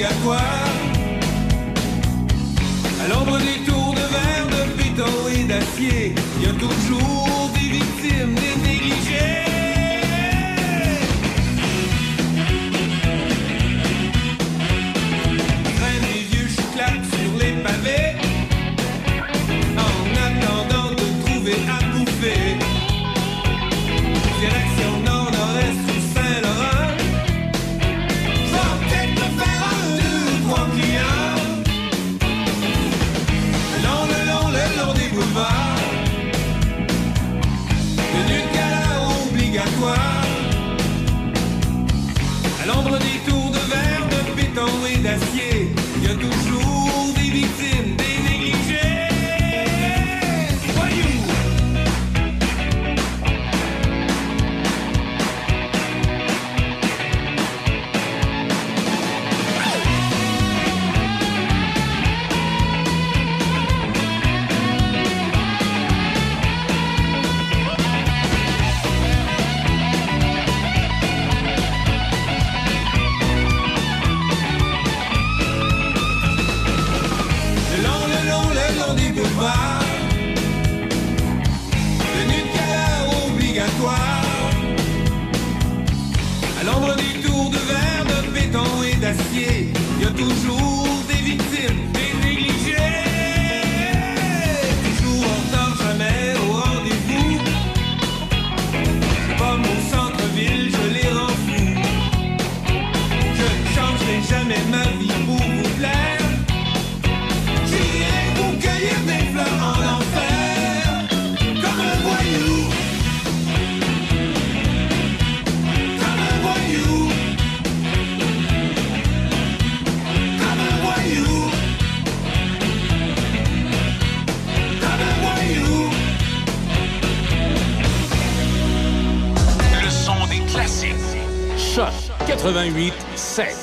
obligatoire. À l'ombre des tours de verre, de béton et d'acier, il y a toujours des victimes, des négligés. 88 7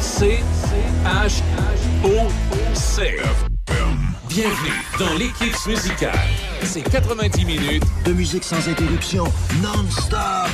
C H O C. Bienvenue dans l'équipe musicale. C'est 90 minutes de musique sans interruption, non-stop.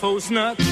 Alouette sans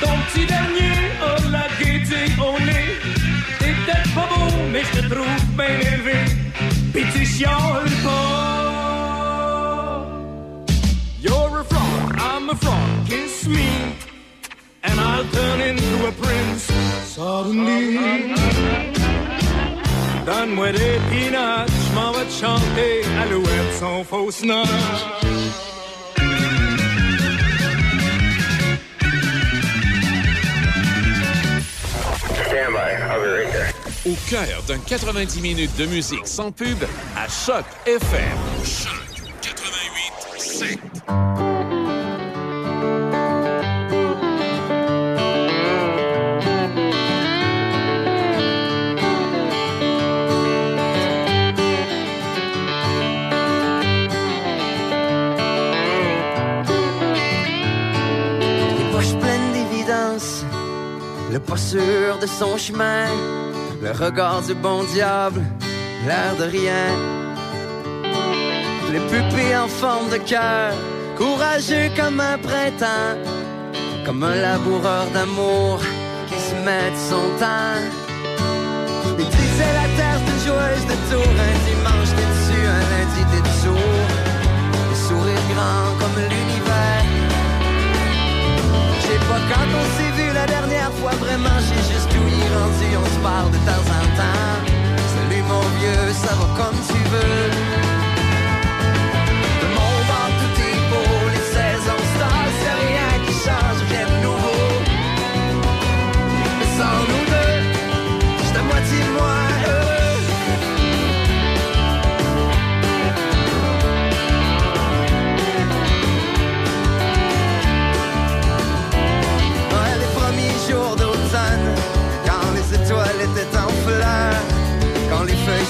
Ton petit dernier a la gaieté au nez. T'es peut-être pas beau, mais je te. You're a frog, I'm a frog, kiss me. And I'll turn into a prince suddenly. Donne-moi des peanuts, je m'en vais te chanter Alouette sans. Au cœur d'un 90 minutes de musique sans pub à Choc FM. Choc 88 7. Pas sûr de son chemin, le regard du bon diable, l'air de rien. Les pupilles en forme de cœur, courageux comme un printemps, comme un laboureur d'amour qui se met de son temps. Il disait la terre d'une joueuse de tour, un dimanche t'es dessus, un lundi t'es dessous. Le sourire grand comme l'univers. Sais pas quand on s'est vu la dernière fois. Vraiment J'ai juste est rendu, on se parle de temps en temps. Salut mon vieux, ça va comme tu veux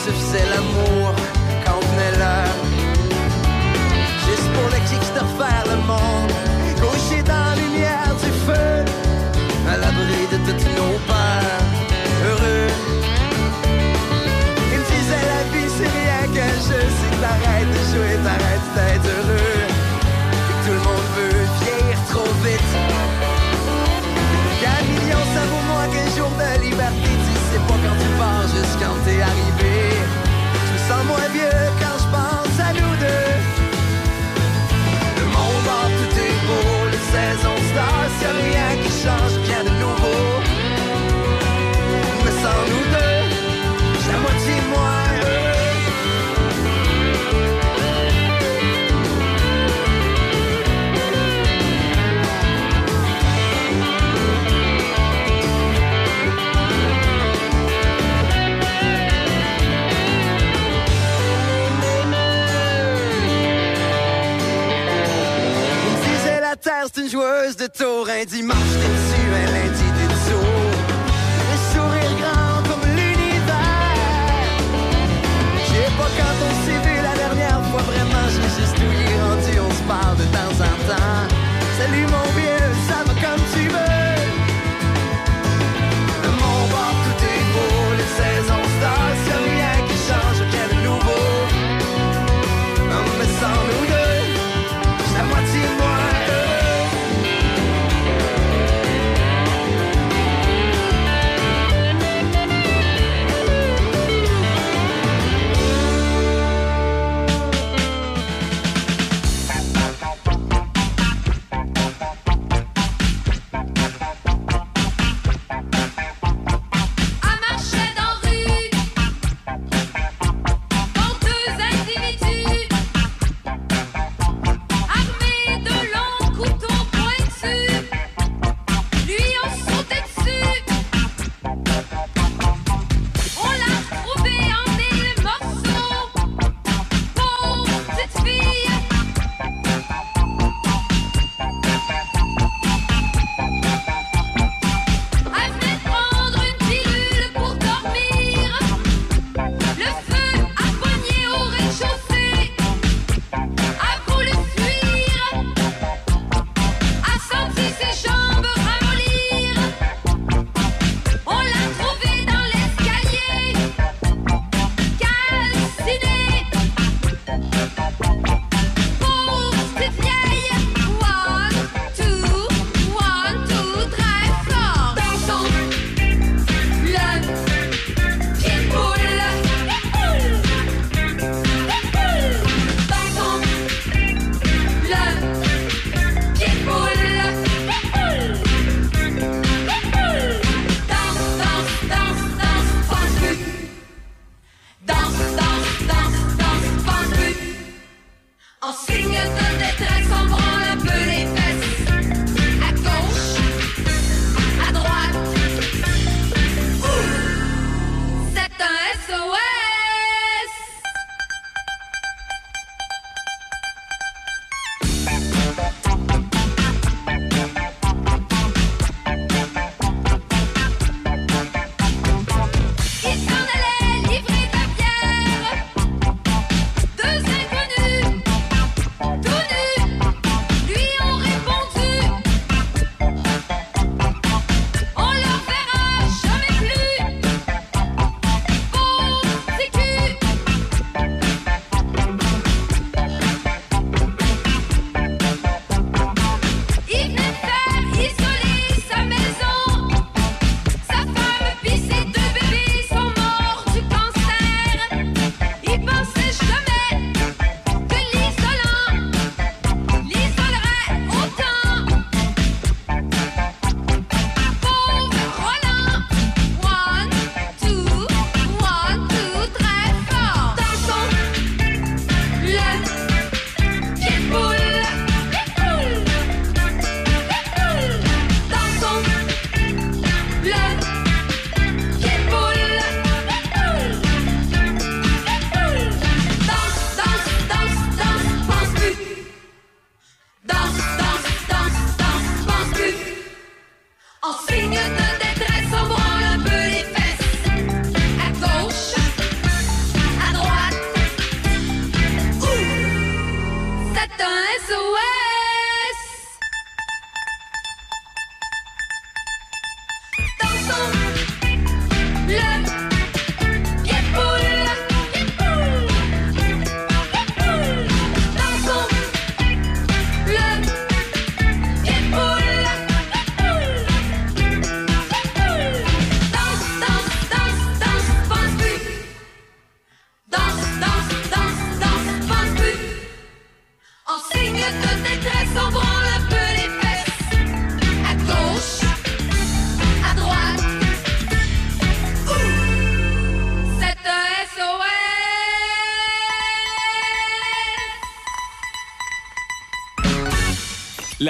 se faisaient l'amour, quand venait l'heure. Juste pour le kick de refaire le monde, joueuse de tour Un dimanche t'es dessus, un lundi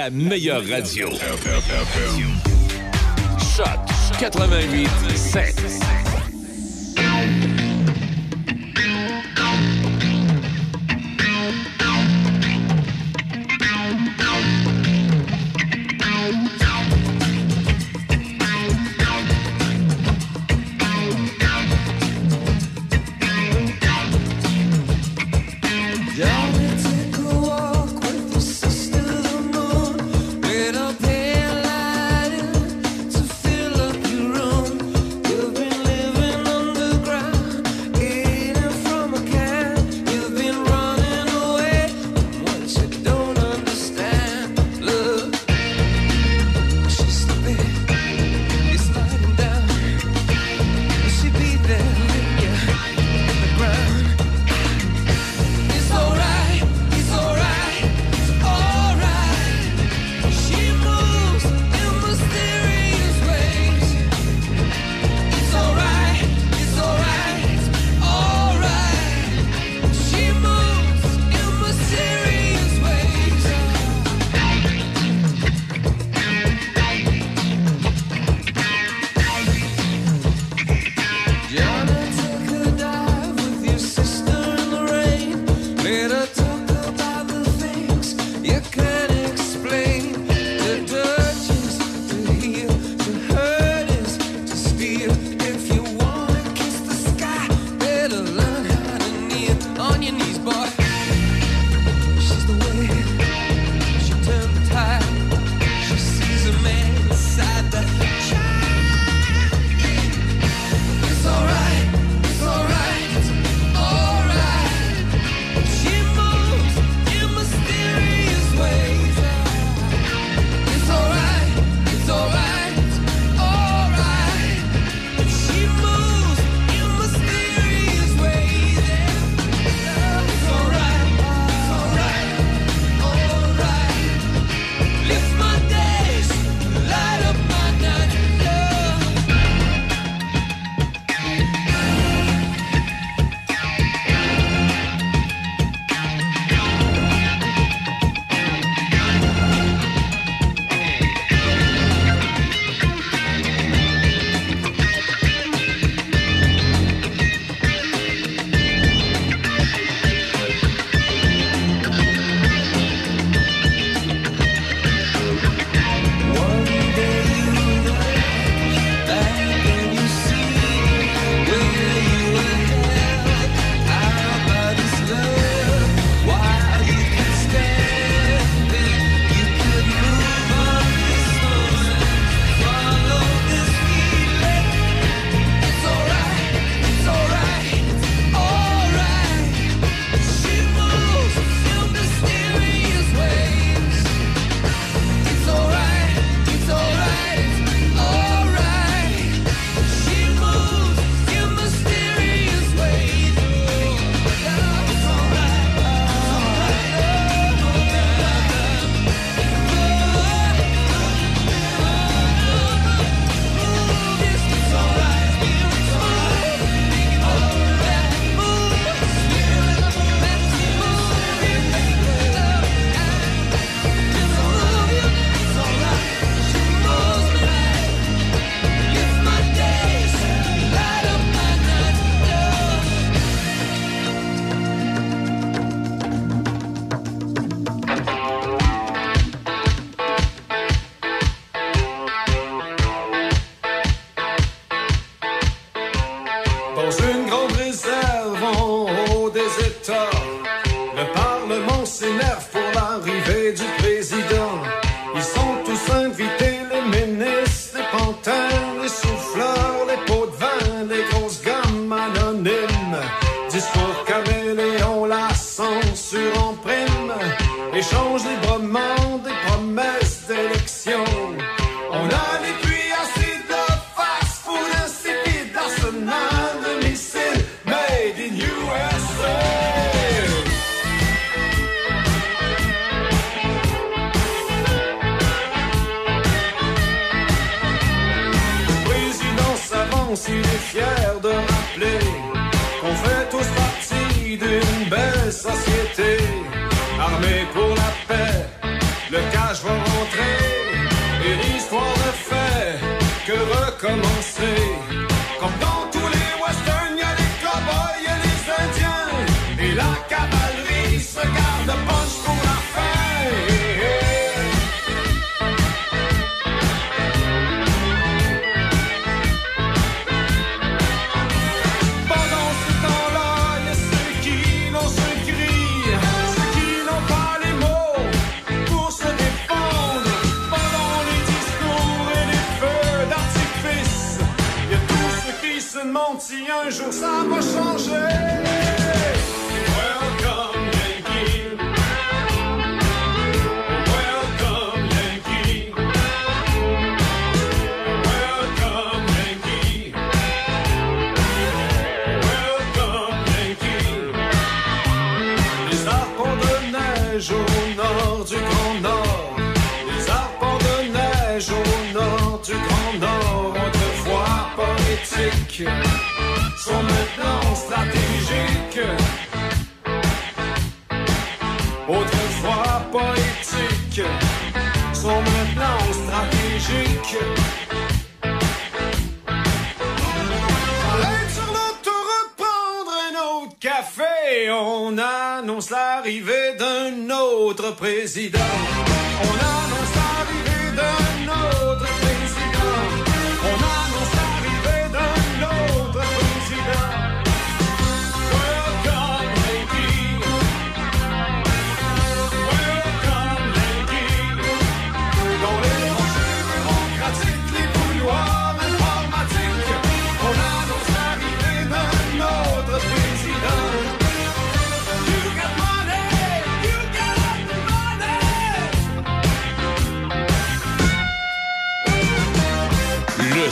la meilleure radio. Choc 88 7.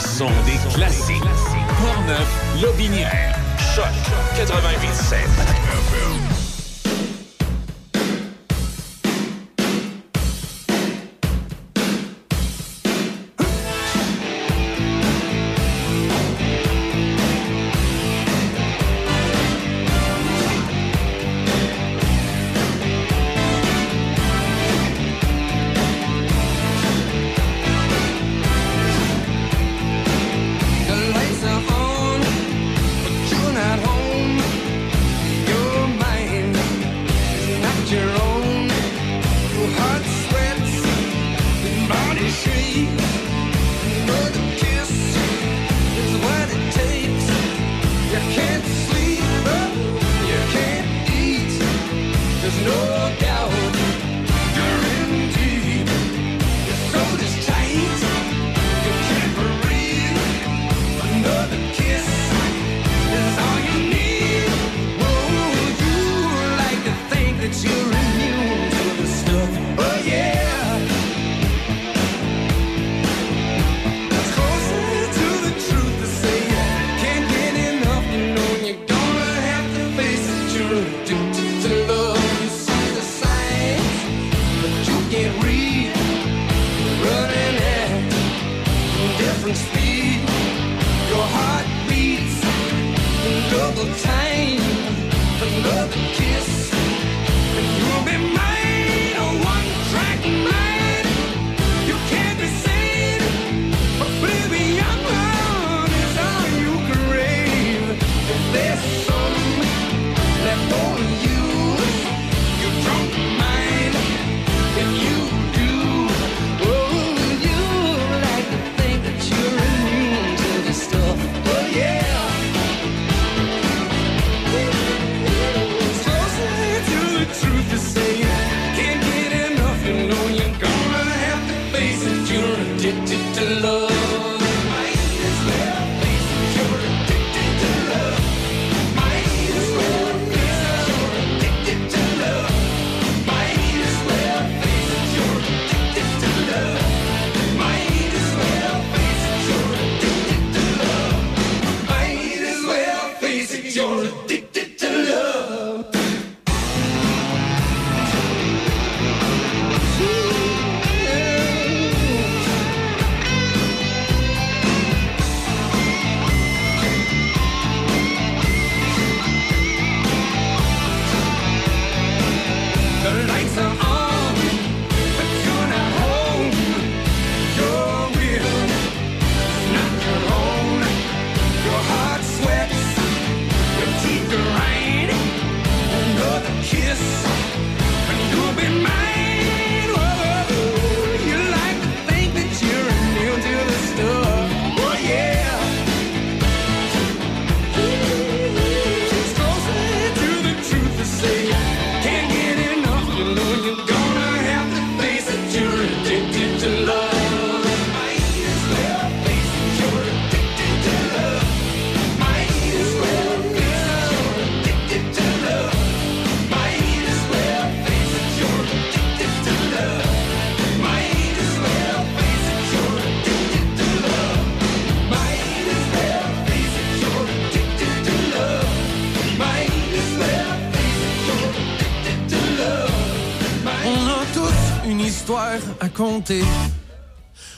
Money. Le son des classiques. Portneuf, Lobinière. Choc 88.7.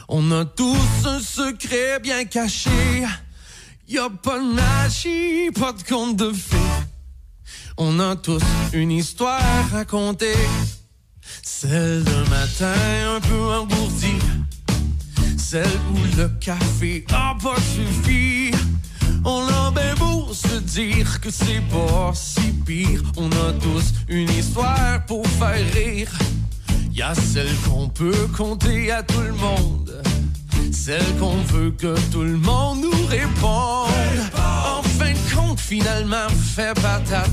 On a tous un secret bien caché. Y pas de magie, pas de conte de fées. On a tous une histoire à raconter. Celle d'un matin un peu engourdi. Celle où le café a pas suffi. On a bien beau se dire que c'est pas si pire. On a tous une histoire pour faire rire. Y a celle qu'on peut compter à tout le monde. Celle qu'on veut que tout le monde nous réponde. En fin de compte, finalement, fait patate.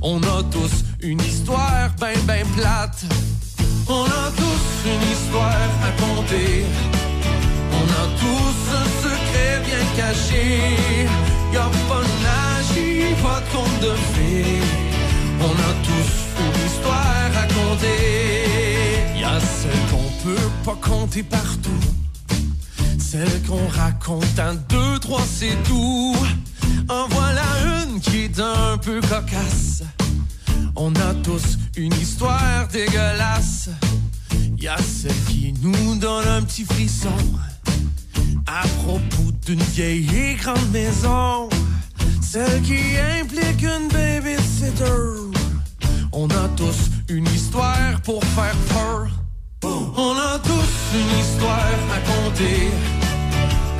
On a tous une histoire ben ben plate. On a tous une histoire à compter. On a tous un secret bien caché. Y a pas de magie, pas de conte de fées. On a tous une histoire à compter. Y a celle qu'on peut pas compter partout. Celle qu'on raconte un, deux, trois, c'est tout. En voilà une qui est un peu cocasse. On a tous une histoire dégueulasse. Y a celle qui nous donne un petit frisson. À propos d'une vieille et grande maison. Celle qui implique une babysitter. On a tous une histoire pour faire peur. On a tous une histoire à compter.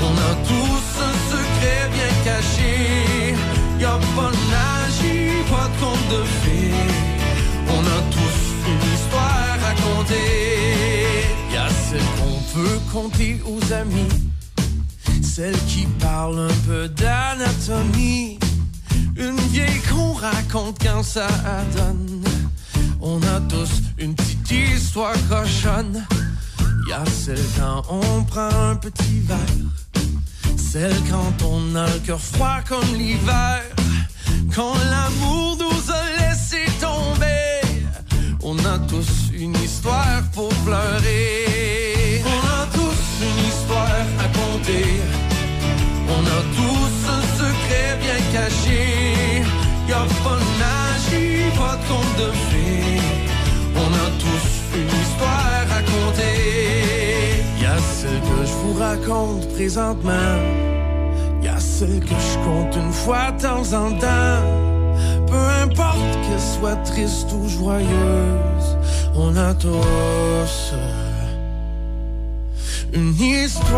On a tous un secret bien caché. Y a pas de magie, pas de conte de fées. On a tous une histoire à compter. Y a celle qu'on peut compter aux amis. Celle qui parle un peu d'anatomie. Une vieille qu'on raconte quand ça donne. On a tous une petite histoire cochonne. Y a celle quand on prend un petit verre. Celle quand on a le cœur froid comme l'hiver. Quand l'amour nous a laissé tomber. On a tous une histoire pour pleurer. On a tous une histoire à compter. On a tous un secret bien caché. Histoire à compter. Y a celle que je vous raconte présentement. Y a celle que je compte une fois de temps en temps. Peu importe qu'elle soit triste ou joyeuse, on a tous une histoire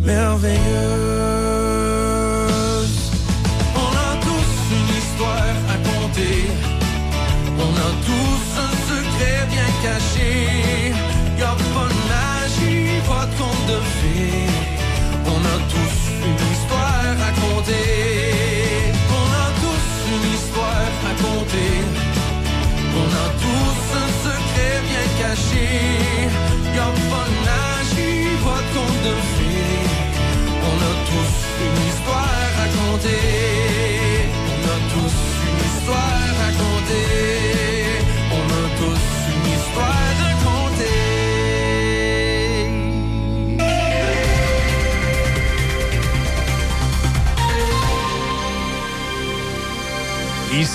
merveilleuse.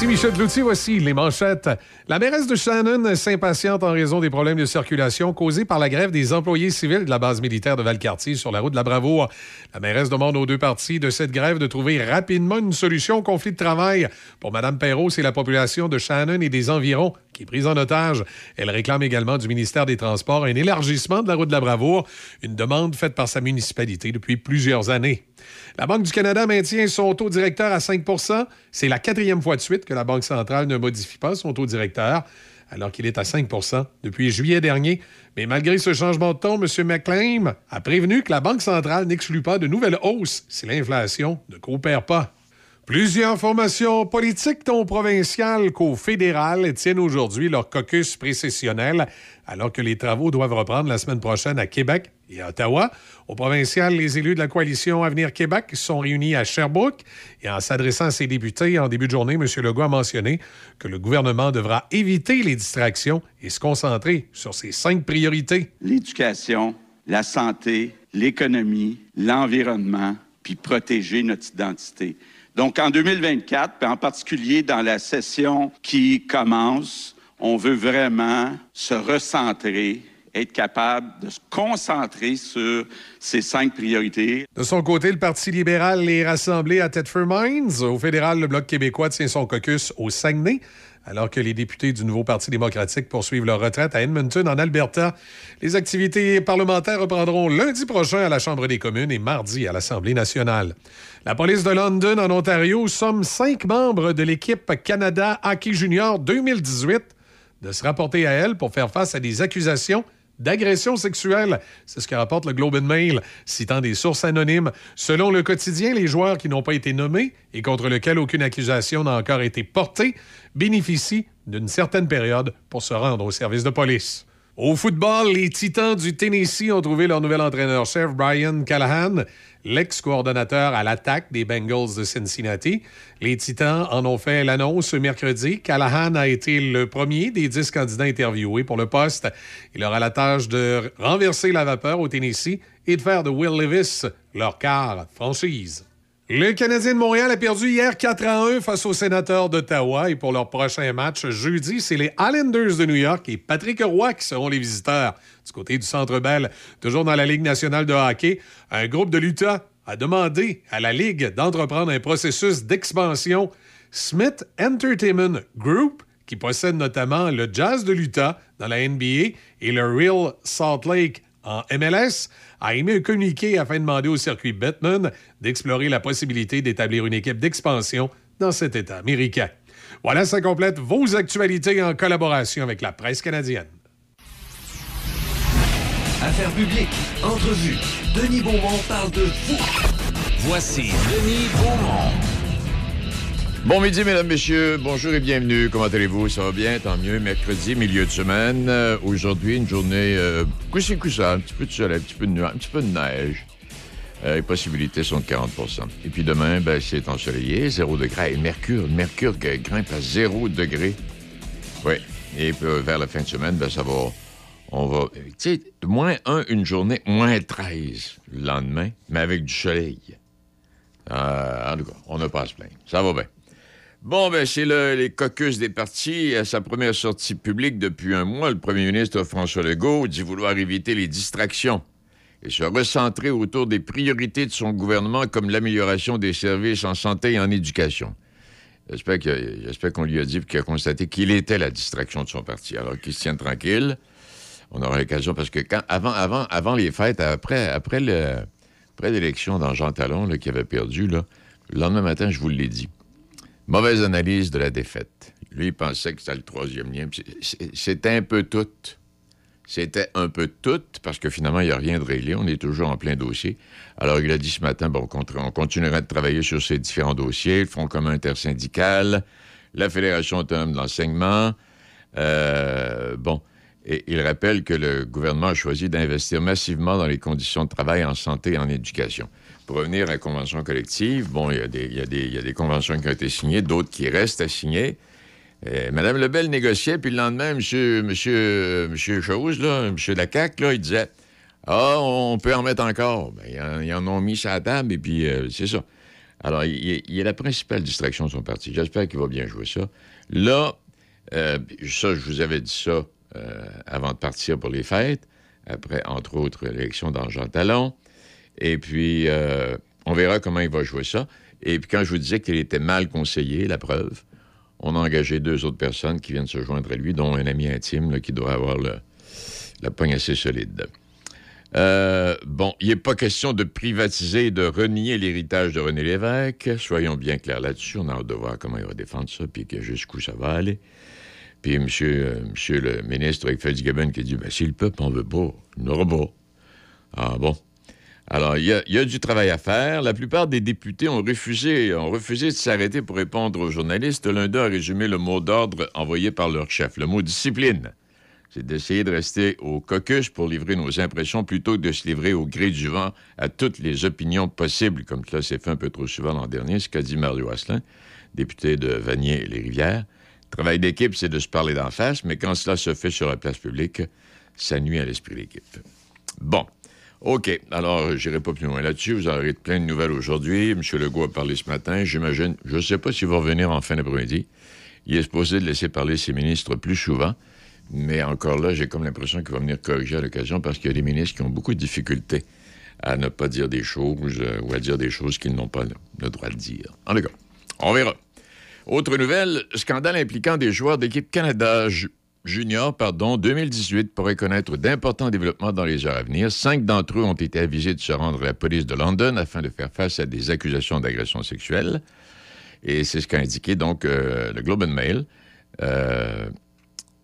Ici Michel Cloutier, voici les manchettes. La mairesse de Shannon s'impatiente en raison des problèmes de circulation causés par la grève des employés civils de la base militaire de Valcartier sur la route de la Bravoure. La mairesse demande aux deux parties de cette grève de trouver rapidement une solution au conflit de travail. Pour Mme Perrault, c'est la population de Shannon et des environs qui est prise en otage. Elle réclame également du ministère des Transports un élargissement de la route de la Bravoure, une demande faite par sa municipalité depuis plusieurs années. La Banque du Canada maintient son taux directeur à 5% C'est la quatrième fois de suite que la Banque centrale ne modifie pas son taux directeur, alors qu'il est à 5% depuis juillet dernier. Mais malgré ce changement de ton, M. McClain a prévenu que la Banque centrale n'exclut pas de nouvelles hausses si l'inflation ne coopère pas. Plusieurs formations politiques, tant provinciales qu'au fédéral, tiennent aujourd'hui leur caucus précessionnel, alors que les travaux doivent reprendre la semaine prochaine à Québec et à Ottawa. Au provincial, les élus de la coalition Avenir Québec sont réunis à Sherbrooke et en s'adressant à ses députés en début de journée, M. Legault a mentionné que le gouvernement devra éviter les distractions et se concentrer sur ses cinq priorités. l'éducation, la santé, l'économie, l'environnement, puis protéger notre identité. Donc, en 2024, puis en particulier dans la session qui commence, On veut vraiment se recentrer, être capable de se concentrer sur ces cinq priorités. De son côté, le Parti libéral est rassemblé à Thetford Mines. Au fédéral, le Bloc québécois tient son caucus au Saguenay, alors que les députés du nouveau Parti démocratique poursuivent leur retraite à Edmonton, en Alberta. Les activités parlementaires reprendront lundi prochain à la Chambre des communes et mardi à l'Assemblée nationale. La police de London, en Ontario, somme cinq membres de l'équipe Canada Hockey Junior 2018 de se rapporter à elle pour faire face à des accusations d'agression sexuelle. C'est ce que rapporte le Globe and Mail, citant des sources anonymes. Selon le quotidien, les joueurs qui n'ont pas été nommés et contre lesquels aucune accusation n'a encore été portée bénéficient d'une certaine période pour se rendre au service de police. Au football, les Titans du Tennessee ont trouvé leur nouvel entraîneur-chef, Brian Callahan, l'ex-coordonnateur à l'attaque des Bengals de Cincinnati. Les Titans en ont fait l'annonce ce mercredi. Callahan a été le premier des dix candidats interviewés pour le poste. Il aura la tâche de renverser la vapeur au Tennessee et de faire de Will Levis leur quart franchise. Le Canadien de Montréal a perdu hier 4 à 1 face aux sénateurs d'Ottawa et pour leur prochain match jeudi, c'est les Islanders de New York et Patrick Roy qui seront les visiteurs. Du côté du Centre Bell, toujours dans la Ligue nationale de hockey, un groupe de l'Utah a demandé à la Ligue d'entreprendre un processus d'expansion. Smith Entertainment Group, qui possède notamment le Jazz de l'Utah dans la NBA et le Real Salt Lake en MLS, a émis un communiqué afin de demander au circuit Batman d'explorer la possibilité d'établir une équipe d'expansion dans cet État américain. Voilà, ça complète vos actualités en collaboration avec la presse canadienne. Affaires publiques, entrevue. Denis Beaumont parle de vous. Voici Denis Beaumont. Bon midi, mesdames, messieurs. Bonjour et bienvenue. Comment allez-vous? Ça va bien? Tant mieux. Mercredi, milieu de semaine. Euh, Aujourd'hui, une journée euh, coussi coussa, un petit peu de soleil, un petit peu de un petit peu de neige. Euh, les possibilités sont de 40% Et puis demain, ben, c'est ensoleillé, 0 degré. Et Mercure, Mercure grimpe à 0 degré. Oui. Et puis, euh, vers la fin de semaine, ben, ça va. On va. Tu sais, moins 1 une journée, moins 13 le lendemain, mais avec du soleil. En tout cas, on n'a pas à se plaindre. Ça va bien. Bon, ben, c'est le- les caucus des partis. À sa première sortie publique depuis un mois, le premier ministre François Legault dit vouloir éviter les distractions et se recentrer autour des priorités de son gouvernement comme l'amélioration des services en santé et en éducation. J'espère qu'on lui a dit qu'il a constaté qu'il était la distraction de son parti. Alors qu'il se tienne tranquille. On aura l'occasion parce que avant, avant, avant les fêtes, après, après, le, après l'élection dans Jean Talon qui avait perdu, le lendemain matin, je vous l'ai dit. Mauvaise analyse de la défaite. Lui, il pensait que c'était le troisième lien. C'était un peu tout. C'était un peu tout, parce que finalement, il n'y a rien de réglé. On est toujours en plein dossier. Alors, il a dit ce matin, bon, on continuera de travailler sur ces différents dossiers, le Front commun intersyndical, la Fédération autonome de l'enseignement. Euh, bon, et il rappelle que le gouvernement a choisi d'investir massivement dans les conditions de travail en santé et en éducation. Pour revenir à la convention collective, bon, il y a des, y y a des conventions qui ont été signées, d'autres qui restent à signer. Euh, Madame Lebel négociait, puis le lendemain, monsieur, monsieur, monsieur Chose, là, monsieur Lacac, là, il disait Ah, on peut en mettre encore. Ben, ils, en, ont mis sur la table, et puis euh, c'est ça. Alors, il, il- est la principale distraction de son parti. J'espère qu'il va bien jouer ça. Là, euh, ça, je vous avais dit ça euh, avant de partir pour les fêtes, après, entre autres, l'élection Jean Talon. Et puis, euh, on verra comment il va jouer ça. Et puis, quand je vous disais qu'il était mal conseillé, la preuve, on a engagé deux autres personnes qui viennent se joindre à lui, dont un ami intime qui doit avoir la poigne assez solide. Euh, bon, il n'est pas question de privatiser et de renier l'héritage de René Lévesque. Soyons bien clairs là-dessus. On a hâte de voir comment il va défendre ça, puis jusqu'où ça va aller. Puis monsieur, euh, monsieur le ministre avec Fitzgibbon qui dit ben, si le peuple en veut pas, il n'aura pas. Ah bon? Alors, il y, a, du travail à faire. La plupart des députés ont refusé, ont refusé de s'arrêter pour répondre aux journalistes. L'un d'eux a résumé le mot d'ordre envoyé par leur chef, le mot discipline. C'est d'essayer de rester au caucus pour livrer nos impressions plutôt que de se livrer au gré du vent à toutes les opinions possibles, comme cela s'est fait un peu trop souvent l'an dernier, ce qu'a dit Mario Asselin, député de Vanier-les-Rivières. Le travail d'équipe, c'est de se parler d'en face, mais quand cela se fait sur la place publique, ça nuit à l'esprit d'équipe. Bon. OK. Alors, j'irai pas plus loin là-dessus. Vous aurez plein de nouvelles aujourd'hui. M. Legault a parlé ce matin. J'imagine, je ne sais pas s'il va revenir en fin d'après-midi. Il est supposé de laisser parler ses ministres plus souvent. Mais encore là, j'ai comme l'impression qu'il va venir corriger à l'occasion parce qu'il y a des ministres qui ont beaucoup de difficultés à ne pas dire des choses euh, ou à dire des choses qu'ils n'ont pas le, droit de dire. En tout cas, on verra. Autre nouvelle, scandale impliquant des joueurs d'équipe Canada Junior, pardon, 2018 pourrait connaître d'importants développements dans les heures à venir. Cinq d'entre eux ont été avisés de se rendre à la police de London afin de faire face à des accusations d'agression sexuelle. Et c'est ce qu'a indiqué donc euh, le Globe and Mail. Euh,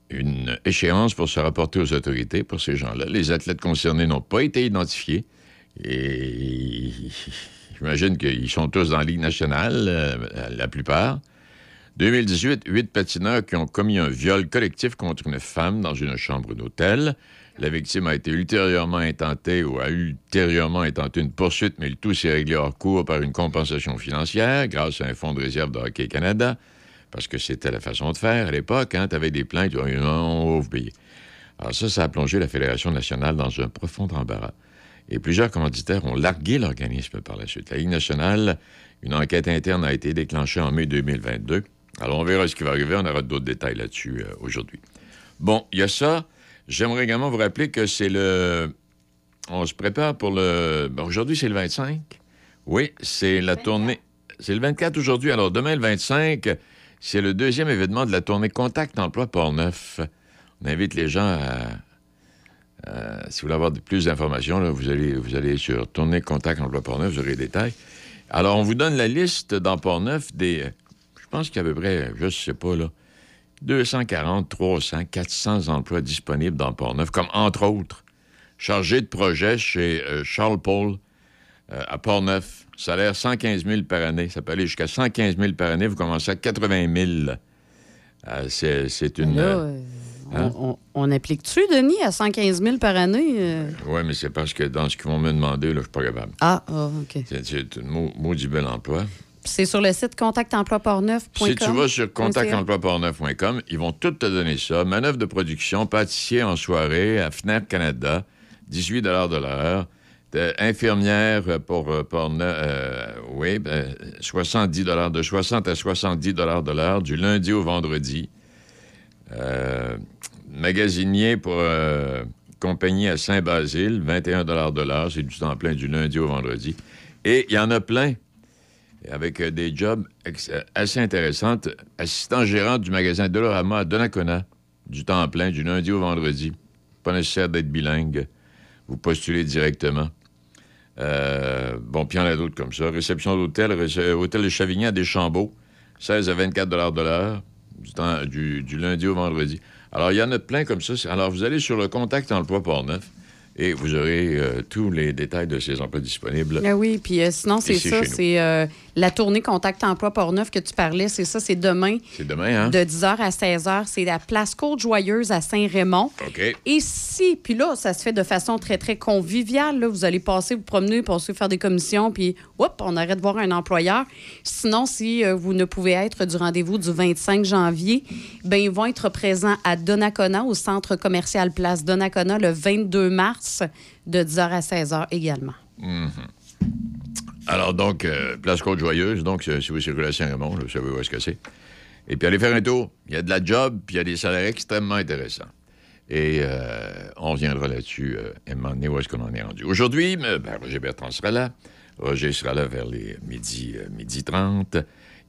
une échéance pour se rapporter aux autorités pour ces gens-là. Les athlètes concernés n'ont pas été identifiés. Et j'imagine qu'ils sont tous dans la Ligue nationale, euh, la plupart. 2018, huit patineurs qui ont commis un viol collectif contre une femme dans une chambre d'hôtel. La victime a été ultérieurement intentée ou a ultérieurement intenté une poursuite, mais le tout s'est réglé hors cours par une compensation financière grâce à un fonds de réserve de Hockey Canada, parce que c'était la façon de faire à l'époque. Hein, tu des plaintes, tu on va payer. Alors ça, ça a plongé la Fédération nationale dans un profond embarras. Et plusieurs commanditaires ont largué l'organisme par la suite. La Ligue nationale, une enquête interne a été déclenchée en mai 2022. Alors, on verra ce qui va arriver. On aura d'autres détails là-dessus euh, aujourd'hui. Bon, il y a ça. J'aimerais également vous rappeler que c'est le... On se prépare pour le... aujourd'hui, c'est le 25. Oui, c'est la tournée... C'est le 24 aujourd'hui. Alors, demain, le 25, c'est le deuxième événement de la tournée Contact Emploi Port-Neuf. On invite les gens à... euh, si vous voulez avoir plus d'informations, là, vous, allez, vous allez sur Tournée Contact Emploi Port-Neuf, vous aurez les détails. Alors, on vous donne la liste dans Port-Neuf des... Je pense qu'il y a à peu près, je ne sais pas, là, 240, 300, 400 emplois disponibles dans Port-Neuf, comme entre autres, chargé de projet chez euh, Charles Paul euh, à Port-Neuf. Salaire 115 000 par année. Ça peut aller jusqu'à 115 000 par année. Vous commencez à 80 000. Euh, c'est, une... Là, hein? on, on- on applique-tu, Denis, à 115 000 par année? Oui, mais c'est parce que dans ce qu'ils vont me demander, là, je suis pas capable. Ah, ah, OK. C'est, un mau- maudit bel emploi. C'est sur le site contactemploiportneuf.com. Si tu vas sur contactemploiportneuf.com, ils vont tout te donner ça. Manœuvre de production, pâtissier en soirée à FNAP Canada, 18 de l'heure. Infirmière pour euh, Portneuf, euh, oui, ben, 70 de 60 à 70 de l'heure, du lundi au vendredi. Euh, magasinier pour euh, compagnie à Saint-Basile, 21 de l'heure, c'est du temps plein du lundi au vendredi. Et il y en a plein avec euh, des jobs euh, assez intéressants. Assistant gérant du magasin Dolorama à Donnacona, du temps plein, du lundi au vendredi. Pas nécessaire d'être bilingue. Vous postulez directement. Euh, bon, puis il y en a d'autres comme ça. Réception d'hôtel, hôtel de Chavigny à Deschambault, 16 à 24 de l'heure, du, temps- du, du lundi au vendredi. Alors, il y en a plein comme ça. Alors, vous allez sur le contact emploi Port-Neuf et vous aurez euh, tous les détails de ces emplois disponibles. Ah oui, puis euh, sinon, c'est ça, c'est la tournée Contact Emploi Portneuf que tu parlais, c'est ça, c'est demain, C'est demain, hein? de 10h à 16h. C'est la place Côte-Joyeuse à Saint-Raymond. OK. Et si, puis là, ça se fait de façon très, très conviviale. Là. Vous allez passer, vous promener, passer faire des commissions, puis hop, on arrête de voir un employeur. Sinon, si euh, vous ne pouvez être du rendez-vous du 25 janvier, ben ils vont être présents à Donnacona, au centre commercial Place Donnacona, le 22 mars, de 10h à 16h également. Alors, donc, euh, Place Côte-Joyeuse, donc, si vous circulez à Saint-Raymond, vous savez où est-ce que c'est. Et puis, allez faire un tour. Il y a de la job, puis il y a des salaires extrêmement intéressants. Et euh, on reviendra là-dessus à un moment donné, où est-ce qu'on en est rendu. Aujourd'hui, ben, Roger Bertrand sera là. Roger sera là vers les midi, euh, midi 30.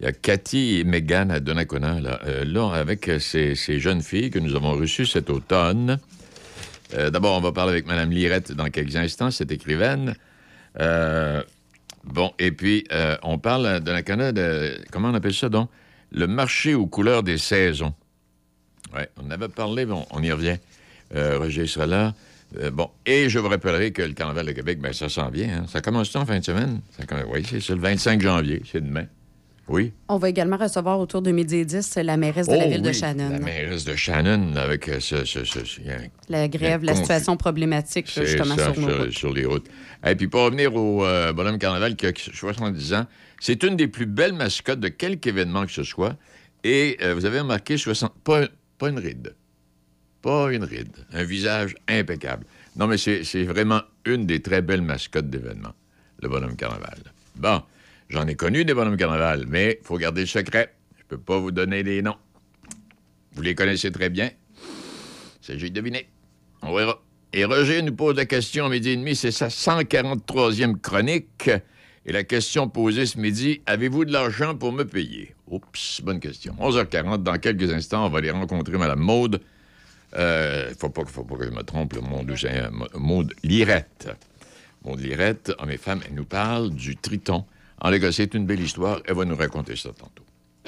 Il y a Cathy et Megan à Donnacona, là, là avec ces, jeunes filles que nous avons reçues cet automne. D'abord, on va parler avec Mme Lirette dans quelques instants, cette écrivaine. Bon, et puis, euh, on parle de la Canada, comment on appelle ça, donc? Le marché aux couleurs des saisons. Oui, on avait parlé, bon, on y revient. Euh, Roger sera là. Euh, bon, et je vous rappellerai que le Carnaval de Québec, ben ça s'en vient. hein. Ça commence en fin de semaine? Ça oui, c'est le 25 janvier, c'est demain. Oui. On va également recevoir autour de midi et 10 la mairesse de la Oh ville de Shannon. La mairesse de Shannon, avec euh, ce... La grève, la situation problématique, là, justement, ça, sur nos sur, routes. sur les routes. Et puis, pour revenir au euh, bonhomme carnaval qui a 70 ans, c'est une des plus belles mascottes de quelque événement que ce soit. Et euh, vous avez remarqué, 60... pas, pas une ride. Pas une ride. Un visage impeccable. Non, mais c'est c'est vraiment une des très belles mascottes d'événements, le bonhomme carnaval. Bon, j'en ai connu des bonhommes carnaval, mais il faut garder le secret. Je peux pas vous donner les noms. Vous les connaissez très bien. S'agit de deviner. On verra. Et Roger nous pose la question à midi et demi, c'est sa 143e chronique. Et la question posée ce midi, avez-vous de l'argent pour me payer? Oups, bonne question. 11h40, dans quelques instants, on va aller rencontrer Mme Maude. Euh, faut pas, faut pas que je me trompe, le Eugène- Maude Lirette. Maude Lirette, homme et femme, elle nous parle du triton. En gars, c'est une belle histoire. Elle va nous raconter ça tantôt.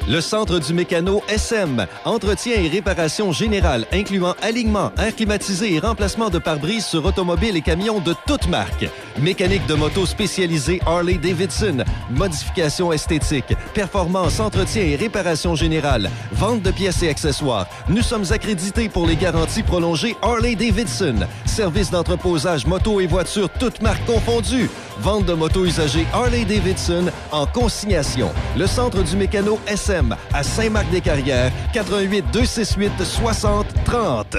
Le Centre du Mécano SM. Entretien et réparation générale, incluant alignement, air climatisé et remplacement de pare-brise sur automobiles et camions de toutes marques. Mécanique de moto spécialisée Harley-Davidson. Modification esthétique. Performance, entretien et réparation générale. Vente de pièces et accessoires. Nous sommes accrédités pour les garanties prolongées Harley-Davidson. Service d'entreposage moto et voitures toutes marques confondues. Vente de motos usagées Harley-Davidson en consignation. Le Centre du Mécano SM à Saint-Marc-des-Carrières, 88 268 60 30.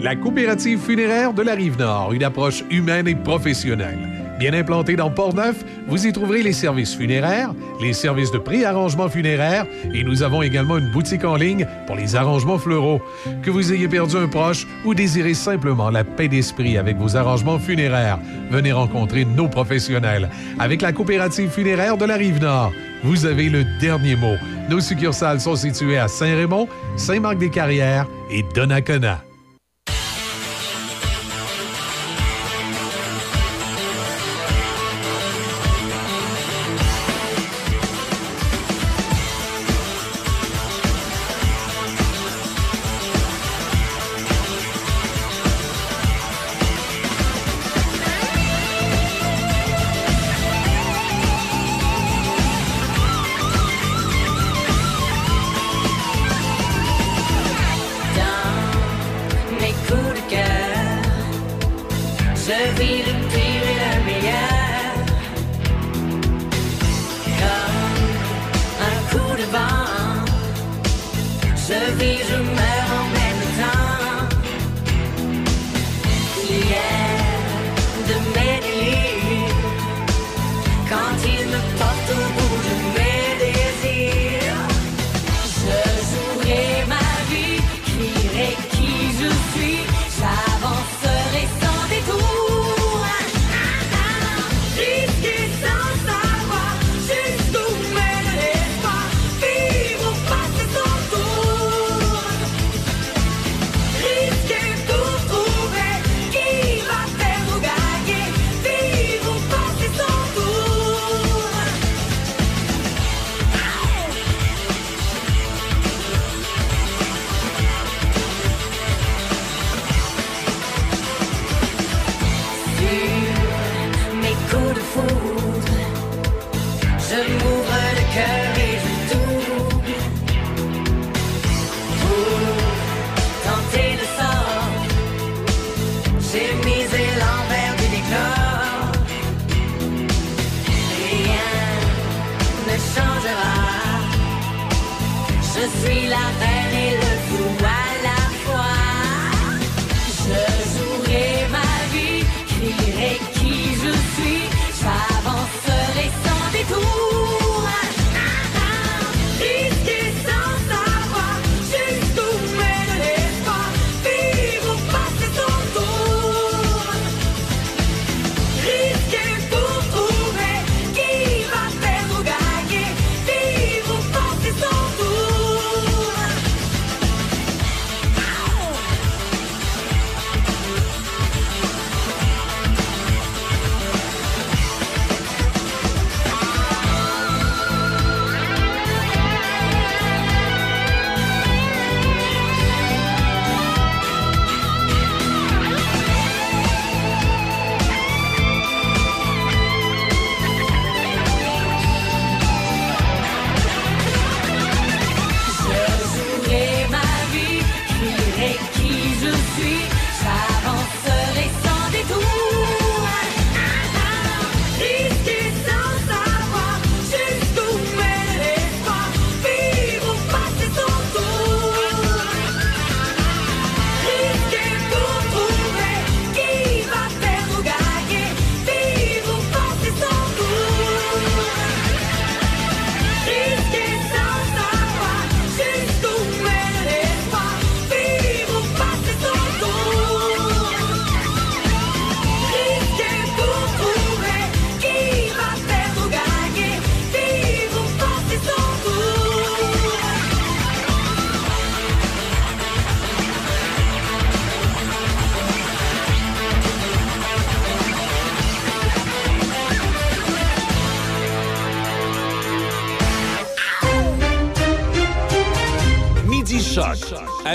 La coopérative funéraire de la Rive-Nord, une approche humaine et professionnelle. Bien implantée dans Port-Neuf, vous y trouverez les services funéraires, les services de pré-arrangement funéraire et nous avons également une boutique en ligne pour les arrangements fleuraux. Que vous ayez perdu un proche ou désirez simplement la paix d'esprit avec vos arrangements funéraires, venez rencontrer nos professionnels. Avec la coopérative funéraire de la Rive-Nord, vous avez le dernier mot. Nos succursales sont situées à Saint-Raymond, Saint-Marc-des-Carrières et Donnacona.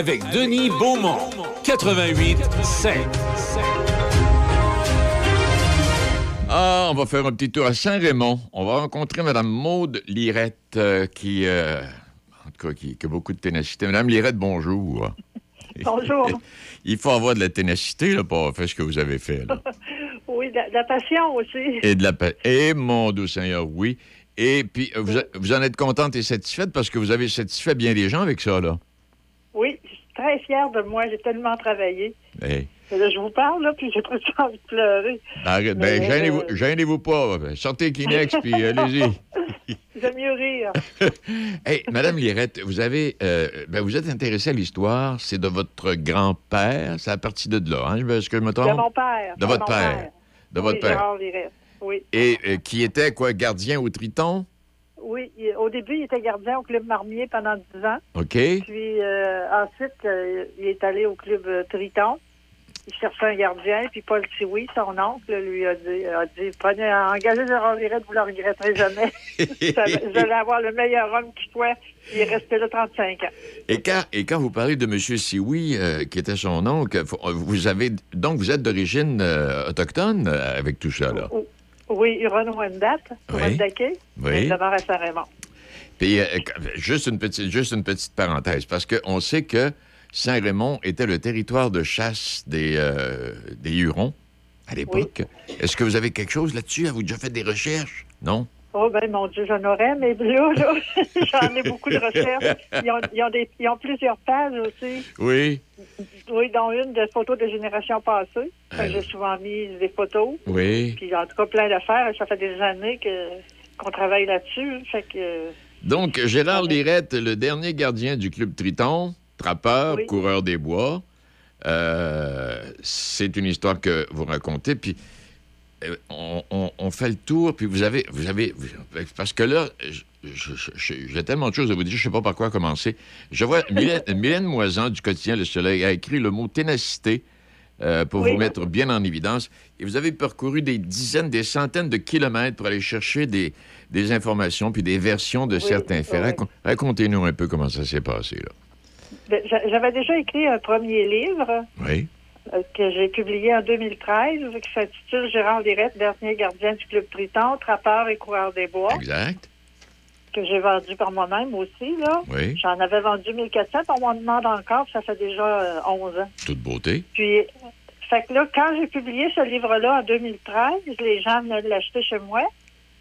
Avec Denis Beaumont. 88 5. Ah, on va faire un petit tour à Saint-Raymond. On va rencontrer Mme Maude Lirette, euh, qui, euh, en tout cas, qui, qui a beaucoup de ténacité. Mme Lirette, bonjour. Bonjour. Il faut avoir de la ténacité là, pour avoir fait ce que vous avez fait. là. Oui, de, de la passion aussi. Et de la pa- Et mon doux Seigneur, oui. Et puis, vous, en êtes contente et satisfaite parce que vous avez satisfait bien des gens avec ça, là? Oui, très fière de moi. J'ai tellement travaillé. Hey. Et là, je vous parle, là, puis j'ai presque envie de pleurer. Arrête, ben, Mais, gênez-vous, euh, gênez-vous pas. Ben, Sortez Kleenex, puis allez-y. J'aime mieux rire. Hey, Madame Lirette, vous avez, euh, ben, vous êtes intéressée à l'histoire. C'est de votre grand-père. C'est à partir de là, hein? Est-ce que je me trompe? De mon père. De votre père. De Oui, votre père. Gérard Lirette. Oui. Et euh, qui était quoi, gardien au Triton? Oui, il- au début, il était gardien au Club Marmier pendant 10 ans. OK. Puis euh, ensuite, euh, il est allé au Club euh, Triton. Il cherchait un gardien, puis Paul Sioui, son oncle, lui a dit, a dit prenez, engagez Gérard Lirette, vous ne le regretterez jamais. Vous allez avoir le meilleur homme qui soit. Il est resté là 35 ans. Et quand, et quand vous parlez de M. Sioui, euh, qui était son oncle, vous avez donc vous êtes d'origine autochtone avec tout ça, là? Oui, Huron-Wendat, Oui. Wendake. Oui. Il demeure à Saint-Raymond. Puis, euh, juste, une petite, juste une petite parenthèse, parce qu'on sait que Saint-Raymond était le territoire de chasse des, euh, des Hurons à l'époque. Est-ce que vous avez quelque chose là-dessus? Avez-vous déjà fait des recherches? Non? Oh, ben mon Dieu, j'en aurais, mais là, là, j'en ai beaucoup de recherches. Ils ont, ils ont des, ils ont plusieurs pages aussi. Oui. Oui, dont une de photos de générations passées. Que J'ai souvent mis des photos. Oui. Puis en tout cas, plein d'affaires. Ça fait des années qu'on travaille là-dessus. Fait que Donc, Gérard Lirette, le dernier gardien du Club Triton, trappeur, Oui. coureur des bois. Euh, c'est une histoire que vous racontez. Puis, euh, on, on- on fait le tour. Puis, vous avez. Vous avez parce que là, j'ai tellement de choses à vous dire, je ne sais pas par quoi commencer. Je vois Mylène, Mylène Moisan du quotidien Le Soleil a écrit le mot ténacité. euh, pour Oui. vous mettre bien en évidence. Et vous avez parcouru des dizaines, des centaines de kilomètres pour aller chercher des, des informations puis des versions de certains faits. oui. Racon- Racontez-nous un peu comment ça s'est passé, là. ben, j'a- j'avais déjà écrit un premier livre Oui. Euh, que j'ai publié en 2013 qui s'intitule Gérard Lirette, dernier gardien du Club Triton, trappeur et coureur des bois. Exact. que j'ai vendu par moi-même aussi. Là. Oui. J'en avais vendu 1400, puis on m'en demande encore, ça fait déjà euh, 11 ans. Toute beauté. Puis, fait que là, quand j'ai publié ce livre-là en 2013, les gens venaient de l'acheter chez moi,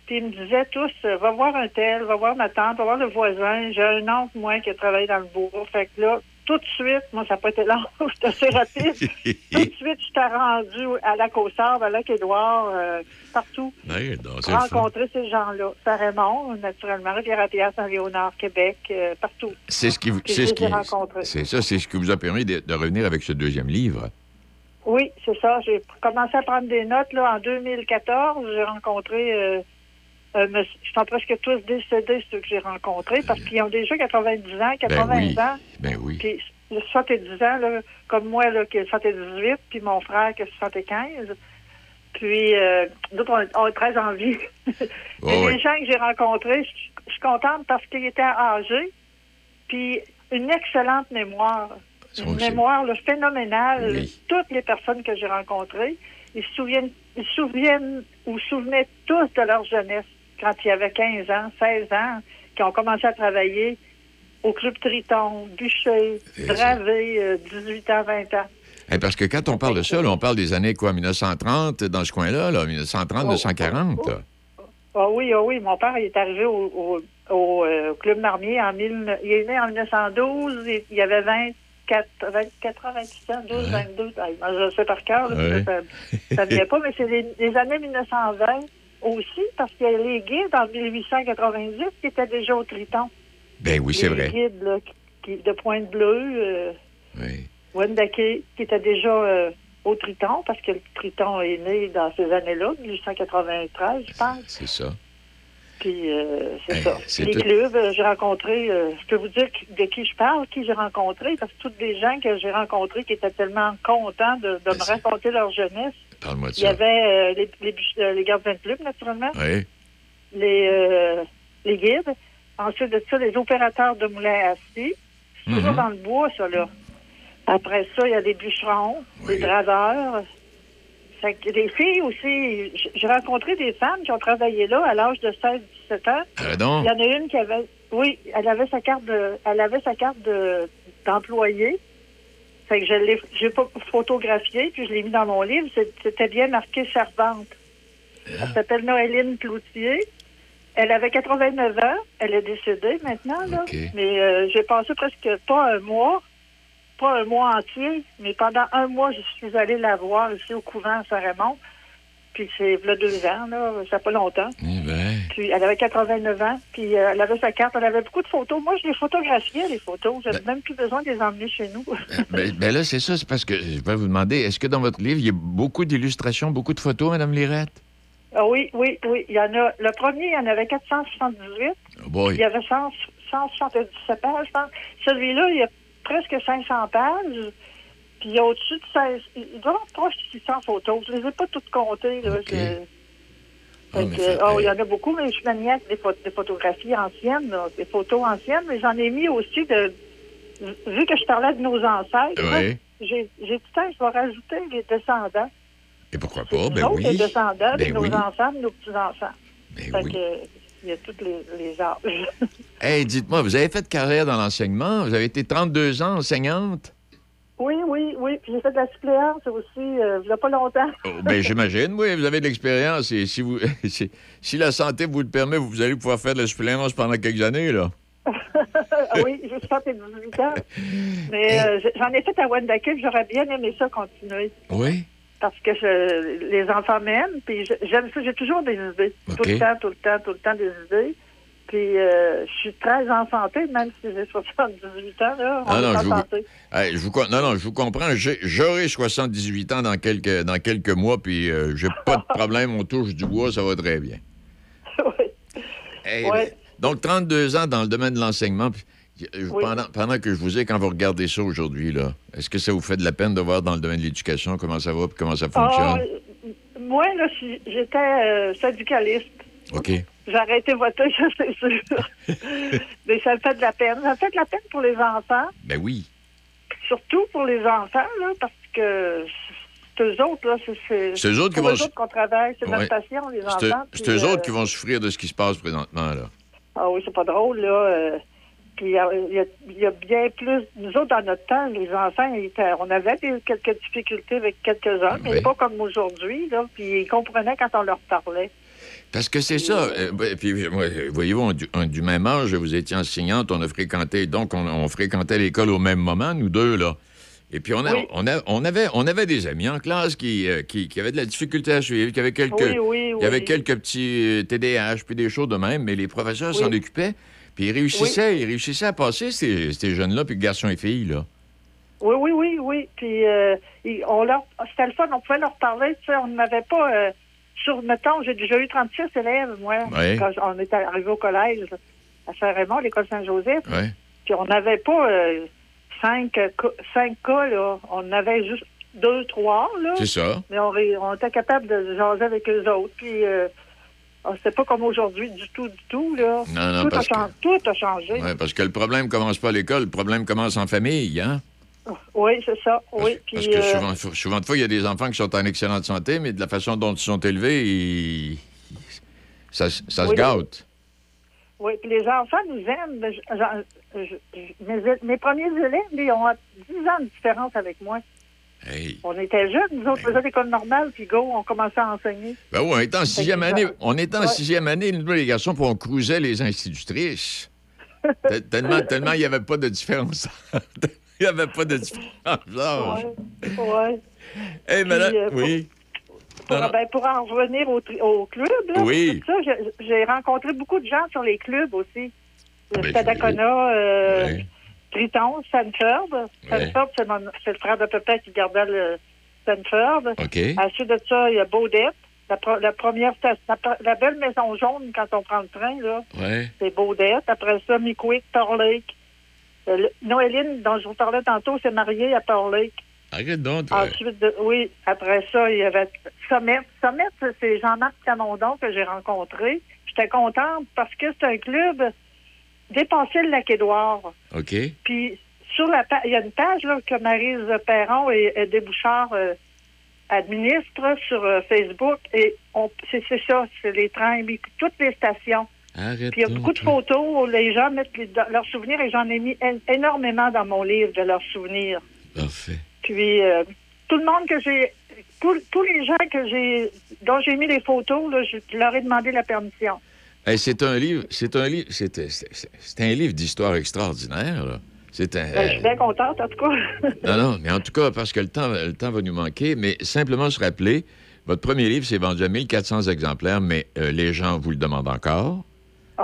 puis ils me disaient tous, euh, va voir un tel, va voir ma tante, va voir le voisin. J'ai un oncle, moi, qui a travaillé dans le bourg. Fait que là, tout de suite, moi, ça n'a pas été long, c'était assez rapide. tout de suite, je t'ai rendu à la Côte-Sarbe, à Lac-Édouard, euh, partout fun. rencontrer ces gens-là. Saint-Raymond, naturellement, Rivière-à-Pierre, Saint-Léonard, Québec, euh, partout. C'est ce qui, vous- c'est ce qui, c'est ça, c'est ce qui vous a permis de, de revenir avec ce deuxième livre. Oui, c'est ça. J'ai commencé à prendre des notes là, en 2014. J'ai rencontré, euh, euh, monsieur- ils sont presque tous décédés, ceux que j'ai rencontrés, parce qu'ils ont déjà 90 ans, 80 Ben oui. ans. Ben oui. Puis 70 ans, là, comme moi, là, qui a 78, puis mon frère qui a 75. Puis, euh, d'autres, on, on est très en vie. Oh, Mais oui. les gens que j'ai rencontrés, je suis contente parce qu'ils étaient âgés, puis une excellente mémoire. Une mémoire là, phénoménale. Oui. Toutes les personnes que j'ai rencontrées, ils se souviennent, ils se souviennent ou souvenaient tous de leur jeunesse quand ils avaient 15 ans, 16 ans, qui ont commencé à travailler au Club Triton, Bûcher, Dravé, euh, 18 ans, 20 ans. Parce que quand on parle de ça, là, on parle des années quoi, 1930, dans ce coin-là, là, 1930, 1940. là. Ah oui, ah oui, mon père il est arrivé au, au, au, euh, Club Marmier en 1000, il est né en 1912, il, il avait 24, 24 ans, 28 ans, 12, 22, ah, je sais par cœur, là, Ouais. ça, ça vient pas, mais c'est les, les années 1920 aussi, parce qu'il y a les guides en 1890 qui étaient déjà au Triton. Ben oui, c'est les vrai. guides là, qui, de Pointe-Bleue, euh, Oui. Wendake, qui était déjà euh, au Triton, parce que le Triton est né dans ces années-là, 1893, je pense. C'est ça. Puis euh, c'est Hey, ça. Les tout- clubs, euh, j'ai rencontré, je peux vous dire de qui je parle, qui j'ai rencontré, parce que tous des gens que j'ai rencontrés qui étaient tellement contents de, de me raconter leur jeunesse. Parle-moi de Il y avait euh, les, les, euh, les gardiens de club, naturellement, Oui. les, euh, les guides. Ensuite de ça, les opérateurs de moulins à assis. C'est toujours Mhm. dans le bois, ça, là. Après ça, il y a des bûcherons, des draveurs. Fait que des filles aussi. J'ai rencontré des femmes qui ont travaillé là à l'âge de 16-17 ans. Ah, donc? Il y en a une qui avait. Oui, elle avait sa carte de. Elle avait sa carte de- d'employé. Fait que je l'ai j'ai pas photographié, puis je l'ai mis dans mon livre. C'était bien marqué servante. Elle s'appelle Noéline Cloutier. Elle avait 89 ans. Elle est décédée maintenant, là. Mais euh, j'ai passé presque pas un mois, pas un mois entier, mais pendant un mois, je suis allée la voir ici au couvent à Saint-Raymond. Puis c'est là deux ans, là, ça fait pas longtemps. Puis elle avait 89 ans, puis euh, elle avait sa carte, elle avait beaucoup de photos. Moi, je les photographiais, les photos. J'avais même plus besoin de les emmener chez nous. Ben, ben là, c'est ça, c'est parce que je vais vous demander, est-ce que dans votre livre, il y a beaucoup d'illustrations, beaucoup de photos, Mme Lirette? Ah oui, oui, oui. Il y en a. Le premier, il y en avait 478. Oh boy. Il y avait 100 177 pages, je pense. Celui-là, il y a presque 500 pages. Puis il y a au-dessus de 16. Il doit avoir proche de 600 photos. Je les ai pas toutes comptées. Là. Que, oh, il y en a beaucoup, mais je suis maniaque des, des photographies anciennes, des photos anciennes, mais j'en ai mis aussi de. Vu que je parlais de nos ancêtres, Oui. j'ai dit, je vais rajouter les descendants. Et pourquoi pas? Ben oui. les descendants, Ben nos oui. Ben enfants, nos petits-enfants. fait que, il y a tous les, les âges. Hey, dites-moi, vous avez fait carrière dans l'enseignement? Vous avez été 32 ans enseignante? Oui, oui, oui. Puis j'ai fait de la suppléance aussi, euh, il n'y a pas longtemps. Oh, ben, j'imagine, oui, vous avez de l'expérience et si, vous, si, si la santé vous le permet, vous allez pouvoir faire de la suppléance pendant quelques années, là. Oui, j'ai 78 ans. Mais euh, j'en ai fait à Wendake, j'aurais bien aimé ça continuer. Oui? Parce que je- les enfants m'aiment, puis j'aime ça, j'ai toujours des idées. Tout le temps, tout le temps, tout le temps des idées. Puis euh, je suis très en santé, même si j'ai 78 ans, là, on non, en je vous. Hey, je vous con- non, non, je vous comprends. J'aurai 78 ans dans quelques, dans quelques mois, puis euh, j'ai pas de problème, on touche du bois, ça va très bien. Hey, Ouais. Donc, 32 ans dans le domaine de l'enseignement. euh, Oui. Pendant, pendant que je vous ai, quand vous regardez ça aujourd'hui, là, est-ce que ça vous fait de la peine de voir dans le domaine de l'éducation comment ça va et comment ça Ah, fonctionne? euh, moi, là, j'étais euh, syndicaliste. OK. J'ai arrêté de voter, ça, c'est sûr. Mais ça me fait de la peine. Ça me fait de la peine pour les enfants, Ben oui. surtout pour les enfants, là, parce que c'est eux autres, là, c'est- eux autres qui vont qu'on travaille. C'est Ouais. notre passion, les enfants. c'est eux euh, autres qui vont souffrir de ce qui se passe présentement, là. Ah oui, c'est pas drôle, là. euh, puis euh, il y, a, il y a bien plus. Nous autres, dans notre temps, les enfants, ils étaient- on avait des- quelques difficultés avec quelques-uns, mais Oui. pas comme aujourd'hui, là. Puis ils comprenaient quand on leur parlait. Parce que c'est ça. euh, ben, puis, moi, euh, voyez-vous, du- du même âge, vous étiez enseignante, on a fréquenté, donc on, on fréquentait l'école au même moment, nous deux, là. Et puis on, a- Oui. on, a- on avait, on avait des amis en classe qui, euh, qui, qui avaient de la difficulté à suivre, qui avaient quelques, Oui, oui, avait oui. quelques petits euh, TDAH, puis des choses de même, mais les professeurs s'en occupaient, puis ils réussissaient, ils réussissaient à passer ces, ces jeunes-là, puis garçons et filles, là. Oui, oui, oui, oui. Puis euh, on leur, c'était le fun, on pouvait leur parler. Tu sais, on n'avait pas. euh, sur, mettons, j'ai déjà eu 36 élèves, moi, Oui. quand on était arrivé au collège à Saint-Raymond, l'école Saint-Joseph. Puis on n'avait pas euh, cinq, euh, cinq cas, là. On avait juste deux, trois, là. C'est ça. Mais on, était capable de jaser avec eux autres. Puis euh, c'était pas comme aujourd'hui du tout, du tout, là. Non, non, tout, a que- tout a changé. Ouais, parce que le problème commence pas à l'école, le problème commence en famille, hein? Oui, c'est ça. Oui, puis, Parce que euh, souvent, souvent de fois, il y a des enfants qui sont en excellente santé, mais de la façon dont ils sont élevés, ils- ça, ça se gâte. Oui, puis les enfants nous aiment. je- je- je- je- mes, mes premiers élèves, ils ont 10 ans de différence avec moi. On était jeunes, nous autres, faisions l'école normale, puis go, on commençait à enseigner. Ben oui, on était en sixième année. On était en Ouais. sixième année, nous, les garçons, puis on cruisait les institutrices. Te- tellement, tellement il n'y avait pas de différence. il n'y avait pas de différence. Oui. Hey, madame, Puis, euh, pour- oui. Pour, ben, pour en revenir au, au club, là, Oui. ça, j'ai- rencontré beaucoup de gens sur les clubs aussi. Le Ben, Stadacona, euh, Oui. Triton, Stanford. Stanford, c'est le frère de papa qui gardait le Stanford. OK. Ensuite de ça, il y a Baudette. La, pro- la première station, la, la belle maison jaune quand on prend le train, là, Ouais. c'est Baudette. Après ça, Mickwick, Pearl Lake. Euh, Noéline, dont je vous parlais tantôt, s'est mariée à Pearl Lake. Arrête donc, toi. Ensuite, de, oui, après ça, il y avait Sommet. Sommet, c'est Jean-Marc Canondon que j'ai rencontré. J'étais contente parce que c'est un club dépassé le lac Édouard. OK. Puis sur la il y a une page là, que Marise Perron et, et Desbouchards euh, administrent sur euh, Facebook et on, c'est, c'est ça, c'est les trains, toutes les stations. Arrête. Puis il y a beaucoup de là. photos où les gens mettent les- leurs souvenirs et j'en ai mis énormément dans mon livre de leurs souvenirs. Parfait. Puis euh, tout le monde que j'ai, tous, les gens que j'ai, dont j'ai mis les photos, là, je leur ai demandé la permission. Hey, c'est un livre, c'est un livre, c'est un livre d'histoire extraordinaire. là. C'est un. Ben, je suis bien contente en tout cas. Non, non, mais en tout cas, parce que le temps, le temps va nous manquer, mais simplement se rappeler, votre premier livre s'est vendu à 1400 exemplaires, mais euh, les gens vous le demandent encore.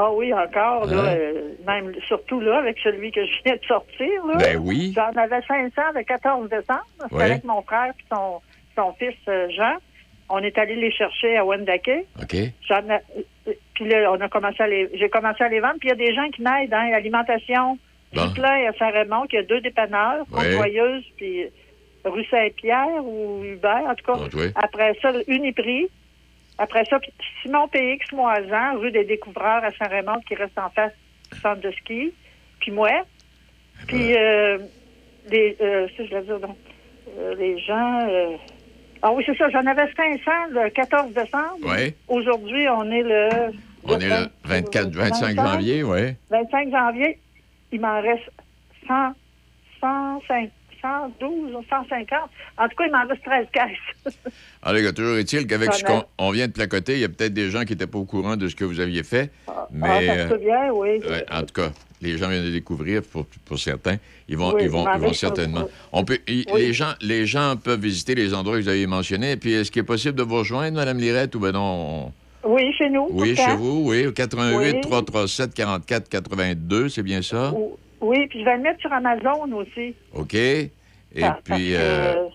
Ah oui, encore, là, Hein? euh, même surtout là, avec celui que je viens de sortir. Là. Ben oui. J'en avais 500 le 14 décembre. C'était Ouais. avec mon frère et son, son fils euh, Jean. On est allé les chercher à Wendake. OK? Euh, Puis là, on a commencé à les, j'ai commencé à les vendre. Puis il y a des gens qui m'aident, hein, l'alimentation. Bon. Du plein à Saint-Raymond, qui a deux dépanneurs. Côte-Joyeuse, puis rue Saint-Pierre ou Hubert, en tout cas. Bon. Après ça, Uniprix. Après ça, puis Simon PX Moisan, rue des Découvreurs à Saint-Raymond, qui reste en face du centre de ski. Puis moi. Puis, euh, les, euh, si je veux dire, donc, euh, les gens. euh, ah oui, c'est ça, j'en avais 500 le 14 décembre. Oui. Aujourd'hui, on est le. On est le 24, 25 janvier, oui. 25 janvier, il m'en reste 100, 105, 112 ou 150. En tout cas, il m'en reste 13 caisses. Alors, toujours est-il qu'avec ce qu'on on vient de placoter, il y a peut-être des gens qui n'étaient pas au courant de ce que vous aviez fait, ah, mais... ça se peut bien, oui. euh, en tout cas, les gens viennent de découvrir pour, pour certains. Ils vont, Oui, ils vont, mais ils vont certainement. On peut, Oui. les, gens, les gens peuvent visiter les endroits que vous avez mentionnés. Puis, est-ce qu'il est possible de vous rejoindre, Mme Lirette, ou ben non? on- Oui, chez nous. Oui, chez vous, oui, au 88 Oui. 337 44 82, c'est bien ça? Oui, puis je vais le mettre sur Amazon aussi. OK. Et puis, euh,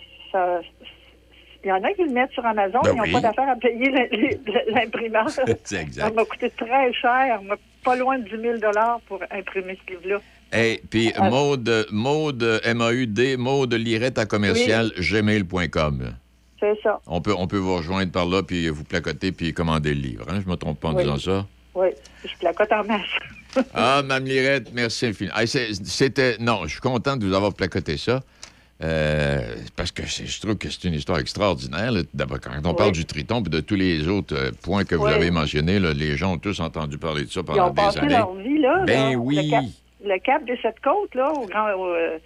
il y en a qui le mettent sur Amazon, Ben ils n'ont oui. pas d'affaire à payer l'im- l'im- l'imprimeur. c'est exact. Ça m'a coûté très cher, pas loin de 10 000 pour imprimer ce livre-là. Hey, puis Ah. Maude, Maude, M-A-U-D, Maude Lirette à commercial, gmail.com. C'est ça. On peut, on peut vous rejoindre par là, puis vous placoter, puis commander le livre. Hein? Je me trompe pas en Oui. disant ça? Oui, je placote en masse. Ah, Mme Lirette, merci infiniment. C'était... Non, je suis content de vous avoir placoté ça. euh, parce que je trouve que c'est une histoire extraordinaire. là. D'abord, quand on parle du triton et de tous les autres euh, points que vous avez mentionnés, là, les gens ont tous entendu parler de ça Ils pendant ont des passé années. leur vie, là. Ben oui. Le cap, le cap des sept côtes, là, au grand, euh,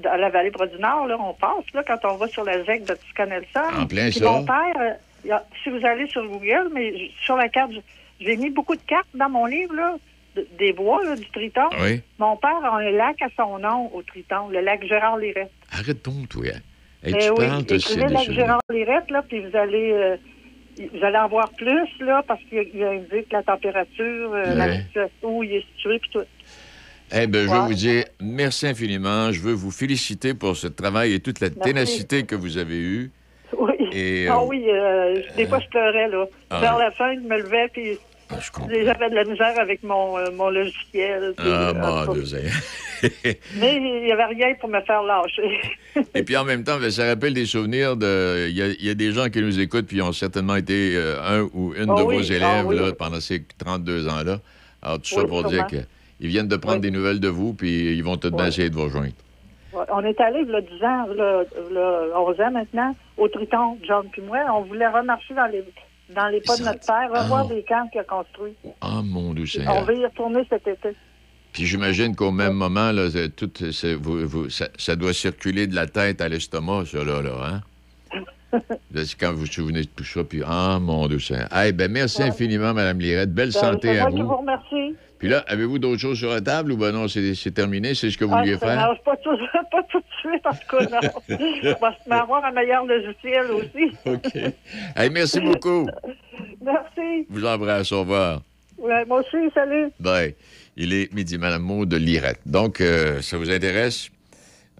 dans la vallée du Nord, là, on passe, là, quand on va sur la ZEC de Tiscanelson. En plein ça. Mon père, euh, si vous allez sur Google, mais sur la carte, j'ai mis beaucoup de cartes dans mon livre, là, de- des bois, là, du Triton. Oui. Mon père a un lac à son nom au Triton, le lac Gérard Lirette. Arrête donc, toi. Hey, Eh tu oui, parles de écrivez ces le lac Gérard Lirette, là, puis vous allez, euh, vous allez en voir plus, là, parce qu'il il indique la température, euh, la situation, où il est situé, puis tout. Eh bien, je veux vous dire merci infiniment. Je veux vous féliciter pour ce travail et toute la Merci. ténacité que vous avez eue. Oui. Et, ah euh, oui, euh, des fois, je pleurais, là. Ah Vers la fin, je me levais, puis Ah, j'avais de la misère avec mon, euh, mon logiciel. puis, Ah, euh, mon. Dieu. Mais il n'y avait rien pour me faire lâcher. Et puis en même temps, ben, ça rappelle des souvenirs de. Il y, a- il y a des gens qui nous écoutent puis ont certainement été euh, un ou une Ah de oui, vos élèves ah oui. là, pendant ces 32 ans-là. Alors, tout ça pour sûrement. dire qu'ils viennent de prendre des nouvelles de vous puis ils vont tout essayer de vous rejoindre. On est allé, il y a 10 ans, là, 11 ans maintenant, au Triton, John puis moi. On voulait remarcher dans les, dans les pas de notre père, revoir Ah. des camps qu'il a construits. Ah, mon Dieu On Seigneur. veut y retourner cet été. Puis j'imagine qu'au même moment, là, tout, c'est- vous- vous- ça, ça doit circuler de la tête à l'estomac, ça, là, là, hein? C'est quand vous vous souvenez de tout ça, puis ah, mon Dieu Seigneur. Eh ben, merci infiniment, Mme Lirette. Belle Ben, santé à vous. vous remercie. Puis là, avez-vous d'autres choses sur la table? Ou ben non, c'est terminé, c'est ce que vous Ah, vouliez faire? n'arrive pas tout, pas tout de suite, en tout cas, non. On va se avoir un meilleur logiciel aussi. OK. Hey, merci beaucoup. Merci. Vous embrasse. Au revoir. Ouais, moi aussi, salut. Bye. Il est midi, Madame Maud de Lirette. Donc, euh, ça vous intéresse?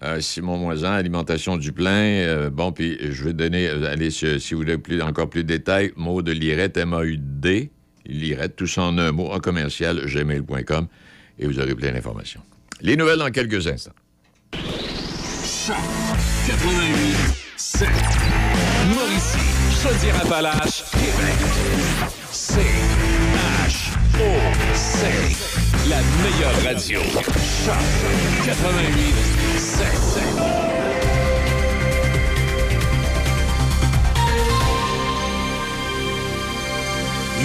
Euh, Simon Moisan, Alimentation du plein. euh, bon, puis je vais donner, allez, si, si vous voulez plus, encore plus de détails, Maud de Lirette, M-A-U-D, Lirette, tout ça en un mot, en commercial, gmail.com, et vous aurez plein d'informations. Les nouvelles dans quelques instants. 88 7. Mauricie, Chaudière-Appalaches, Québec. La meilleure radio. Choc 88 7.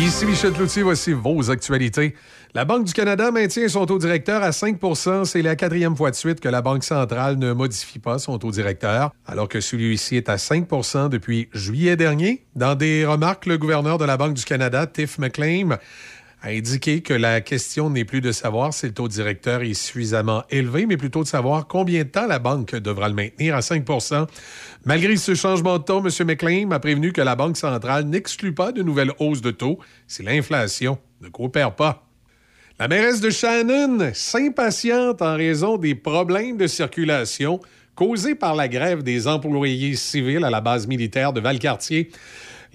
Ici Michel Cloutier, voici vos actualités. La Banque du Canada maintient son taux directeur à 5% C'est la quatrième fois de suite que la Banque centrale ne modifie pas son taux directeur, alors que celui-ci est à 5 depuis juillet dernier. Dans des remarques, le gouverneur de la Banque du Canada, Tiff McLean, a indiqué que la question n'est plus de savoir si le taux directeur est suffisamment élevé, mais plutôt de savoir combien de temps la banque devra le maintenir à 5% Malgré ce changement de ton, M. McLean a prévenu que la Banque centrale n'exclut pas de nouvelles hausses de taux si l'inflation ne coopère pas. La mairesse de Shannon s'impatiente en raison des problèmes de circulation causés par la grève des employés civils à la base militaire de Valcartier.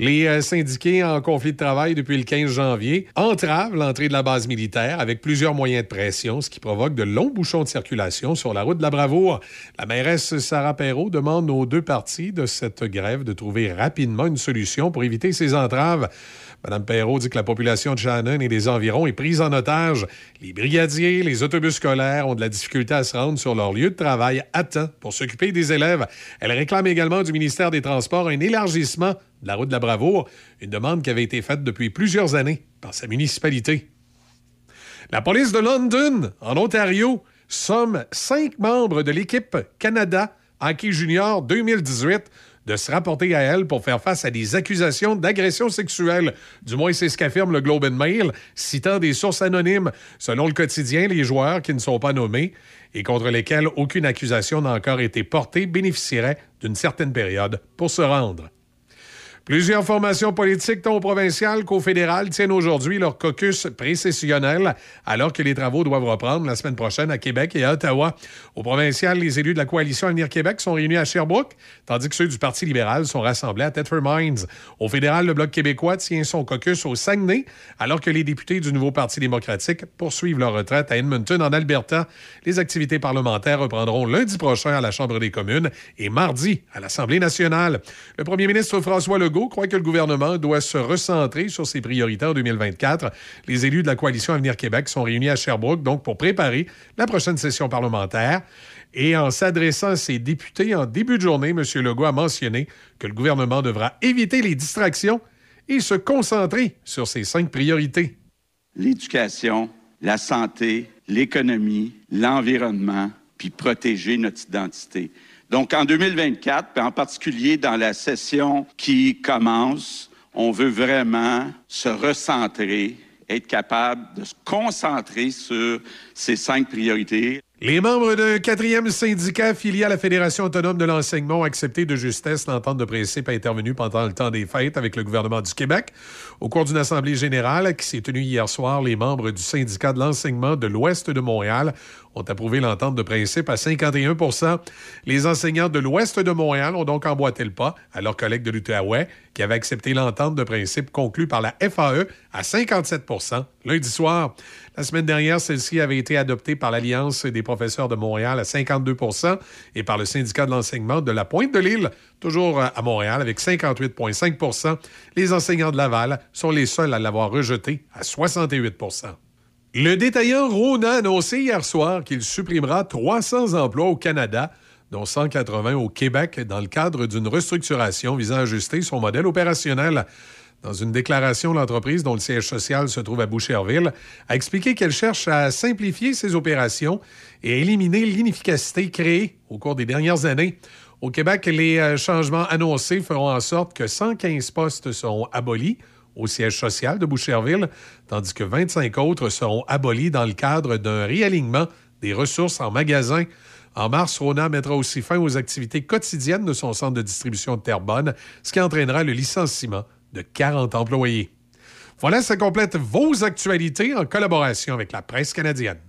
Les euh, syndiqués en conflit de travail depuis le 15 janvier entravent l'entrée de la base militaire avec plusieurs moyens de pression, ce qui provoque de longs bouchons de circulation sur la route de la Bravoure. La mairesse Sarah Perrault demande aux deux parties de cette grève de trouver rapidement une solution pour éviter ces entraves. Mme Perrault dit que la population de Shannon et des environs est prise en otage. Les brigadiers, les autobus scolaires ont de la difficulté à se rendre sur leur lieu de travail à temps pour s'occuper des élèves. Elle réclame également du ministère des Transports un élargissement de la route de la Bravoure, une demande qui avait été faite depuis plusieurs années par sa municipalité. La police de London, en Ontario, somme cinq membres de l'équipe Canada Hockey Junior 2018 de se rapporter à elle pour faire face à des accusations d'agression sexuelle. Du moins, c'est ce qu'affirme le Globe and Mail, citant des sources anonymes. Selon le quotidien, les joueurs qui ne sont pas nommés et contre lesquels aucune accusation n'a encore été portée bénéficieraient d'une certaine période pour se rendre. Plusieurs formations politiques, tant au provincial qu'au fédéral, tiennent aujourd'hui leur caucus précessionnel, alors que les travaux doivent reprendre la semaine prochaine à Québec et à Ottawa. Au provincial, les élus de la coalition Avenir Québec sont réunis à Sherbrooke, tandis que ceux du Parti libéral sont rassemblés à Thetford Mines. Au fédéral, le Bloc québécois tient son caucus au Saguenay, alors que les députés du nouveau Parti démocratique poursuivent leur retraite à Edmonton, en Alberta. Les activités parlementaires reprendront lundi prochain à la Chambre des communes et mardi à l'Assemblée nationale. Le premier ministre François Legault croit que le gouvernement doit se recentrer sur ses priorités en 2024. Les élus de la coalition Avenir Québec sont réunis à Sherbrooke donc pour préparer la prochaine session parlementaire. Et en s'adressant à ses députés en début de journée, M. Legault a mentionné que le gouvernement devra éviter les distractions et se concentrer sur ses cinq priorités. L'éducation, la santé, l'économie, l'environnement, puis protéger notre identité. Donc, en 2024, puis en particulier dans la session qui commence, on veut vraiment se recentrer, être capable de se concentrer sur ces cinq priorités. Les membres d'un quatrième syndicat affilié à la Fédération autonome de l'enseignement ont accepté de justesse l'entente de principe intervenue pendant le temps des fêtes avec le gouvernement du Québec. Au cours d'une assemblée générale qui s'est tenue hier soir, les membres du syndicat de l'enseignement de l'Ouest de Montréal ont approuvé l'entente de principe à 51 Les enseignants de l'Ouest de Montréal ont donc emboîté le pas à leurs collègues de l'Outaouais qui avaient accepté l'entente de principe conclue par la FAE à 57% lundi soir. La semaine dernière, celle-ci avait été adoptée par l'Alliance des professeurs de Montréal à 52% et par le syndicat de l'enseignement de la Pointe de l'Île, toujours à Montréal, avec 58,5% Les enseignants de Laval sont les seuls à l'avoir rejeté à 68 le détaillant Rona a annoncé hier soir qu'il supprimera 300 emplois au Canada, dont 180 au Québec, dans le cadre d'une restructuration visant à ajuster son modèle opérationnel. Dans une déclaration, l'entreprise, dont le siège social se trouve à Boucherville, a expliqué qu'elle cherche à simplifier ses opérations et à éliminer l'inefficacité créée au cours des dernières années. Au Québec, les euh, changements annoncés feront en sorte que 115 postes seront abolis au siège social de Boucherville, tandis que 25 autres seront abolis dans le cadre d'un réalignement des ressources en magasin. En mars, Rona mettra aussi fin aux activités quotidiennes de son centre de distribution de Terrebonne, ce qui entraînera le licenciement de 40 employés. Voilà, ça complète vos actualités en collaboration avec la presse canadienne.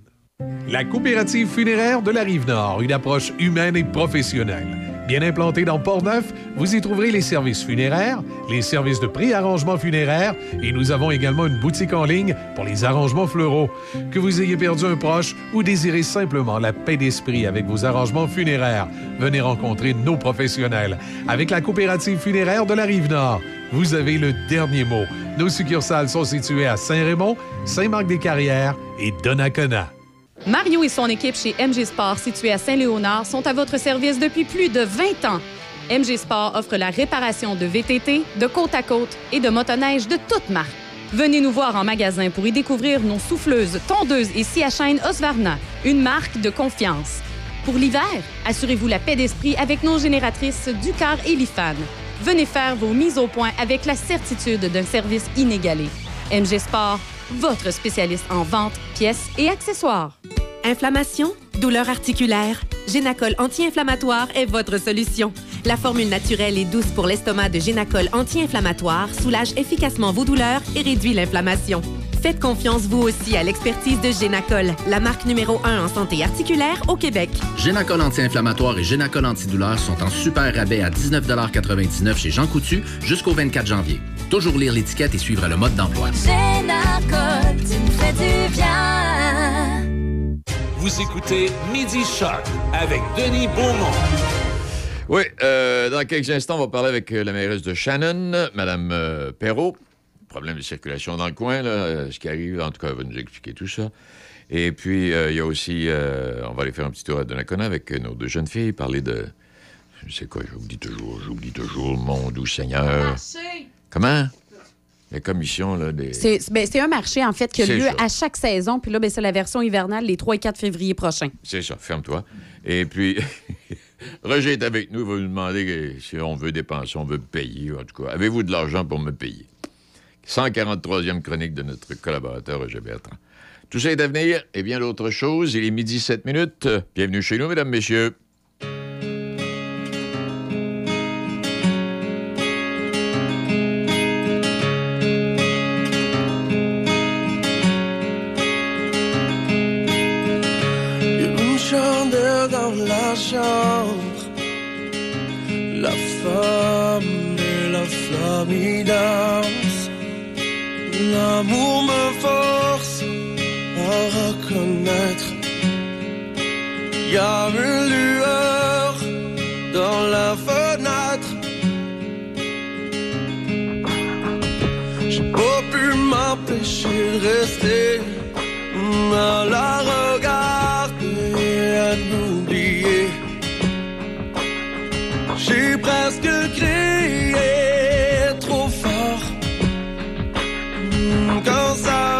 La coopérative funéraire de la Rive-Nord, une approche humaine et professionnelle. Bien implanté dans Port-Neuf, vous y trouverez les services funéraires, les services de pré-arrangement funéraire et nous avons également une boutique en ligne pour les arrangements fleuraux. Que vous ayez perdu un proche ou désirez simplement la paix d'esprit avec vos arrangements funéraires, venez rencontrer nos professionnels. Avec la coopérative funéraire de la Rive-Nord, vous avez le dernier mot. Nos succursales sont situées à Saint-Raymond, Saint-Marc-des-Carrières et Donnacona. Mario et son équipe chez MG Sport, située à Saint-Léonard, sont à votre service depuis plus de 20 ans. MG Sport offre la réparation de VTT, de côte à côte et de motoneige de toutes marques. Venez nous voir en magasin pour y découvrir nos souffleuses, tondeuses et scie à chaîne Osvarna, une marque de confiance. Pour l'hiver, assurez-vous la paix d'esprit avec nos génératrices Ducar et Lifan. Venez faire vos mises au point avec la certitude d'un service inégalé. MG Sport, votre spécialiste en vente, pièces et accessoires. Inflammation, douleur articulaire, Génacol anti-inflammatoire est votre solution. La formule naturelle et douce pour l'estomac de Génacol anti-inflammatoire soulage efficacement vos douleurs et réduit l'inflammation. Faites confiance vous aussi à l'expertise de Génacol, la marque numéro 1 en santé articulaire au Québec. Génacol anti-inflammatoire et Génacol antidouleur sont en super rabais à 19,99 chez Jean Coutu jusqu'au 24 janvier. Toujours lire l'étiquette et suivre le mode d'emploi. Génacol, tu me fais du bien. Vous écoutez Midi Shark avec Denis Beaumont. Oui, euh, dans quelques instants, on va parler avec euh, la mairesse de Shannon, Mme euh, Perrault. Problème de circulation dans le coin, là, euh, ce qui arrive, en tout cas, elle va nous expliquer tout ça. Et puis, euh, il y a aussi, euh, on va aller faire un petit tour à Donnacona avec nos deux jeunes filles, parler de, je sais quoi, j'oublie toujours, j'oublie toujours, mon doux Seigneur. Comment? La commission, là, des... C'est ben, c'est un marché, en fait, qui a lieu ça. à chaque saison. Puis là, ben, c'est la version hivernale les 3 et 4 février prochains. C'est ça, ferme-toi. Et puis, Roger est avec nous, il va nous demander si on veut dépenser, on veut payer, en tout cas. Avez-vous de l'argent pour me payer? 143e chronique de notre collaborateur Roger Bertrand. Tout ça est à venir et bien d'autres choses. Il est midi 7 minutes. Bienvenue chez nous, mesdames, messieurs. La femme et la flamme y dansent. L'amour me force à reconnaître. Y a une lueur dans la fenêtre. J'ai pas pu m'empêcher de rester à la regarder, à l'oublier. J'ai presque crié trop fort. Quand sa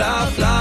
souffler la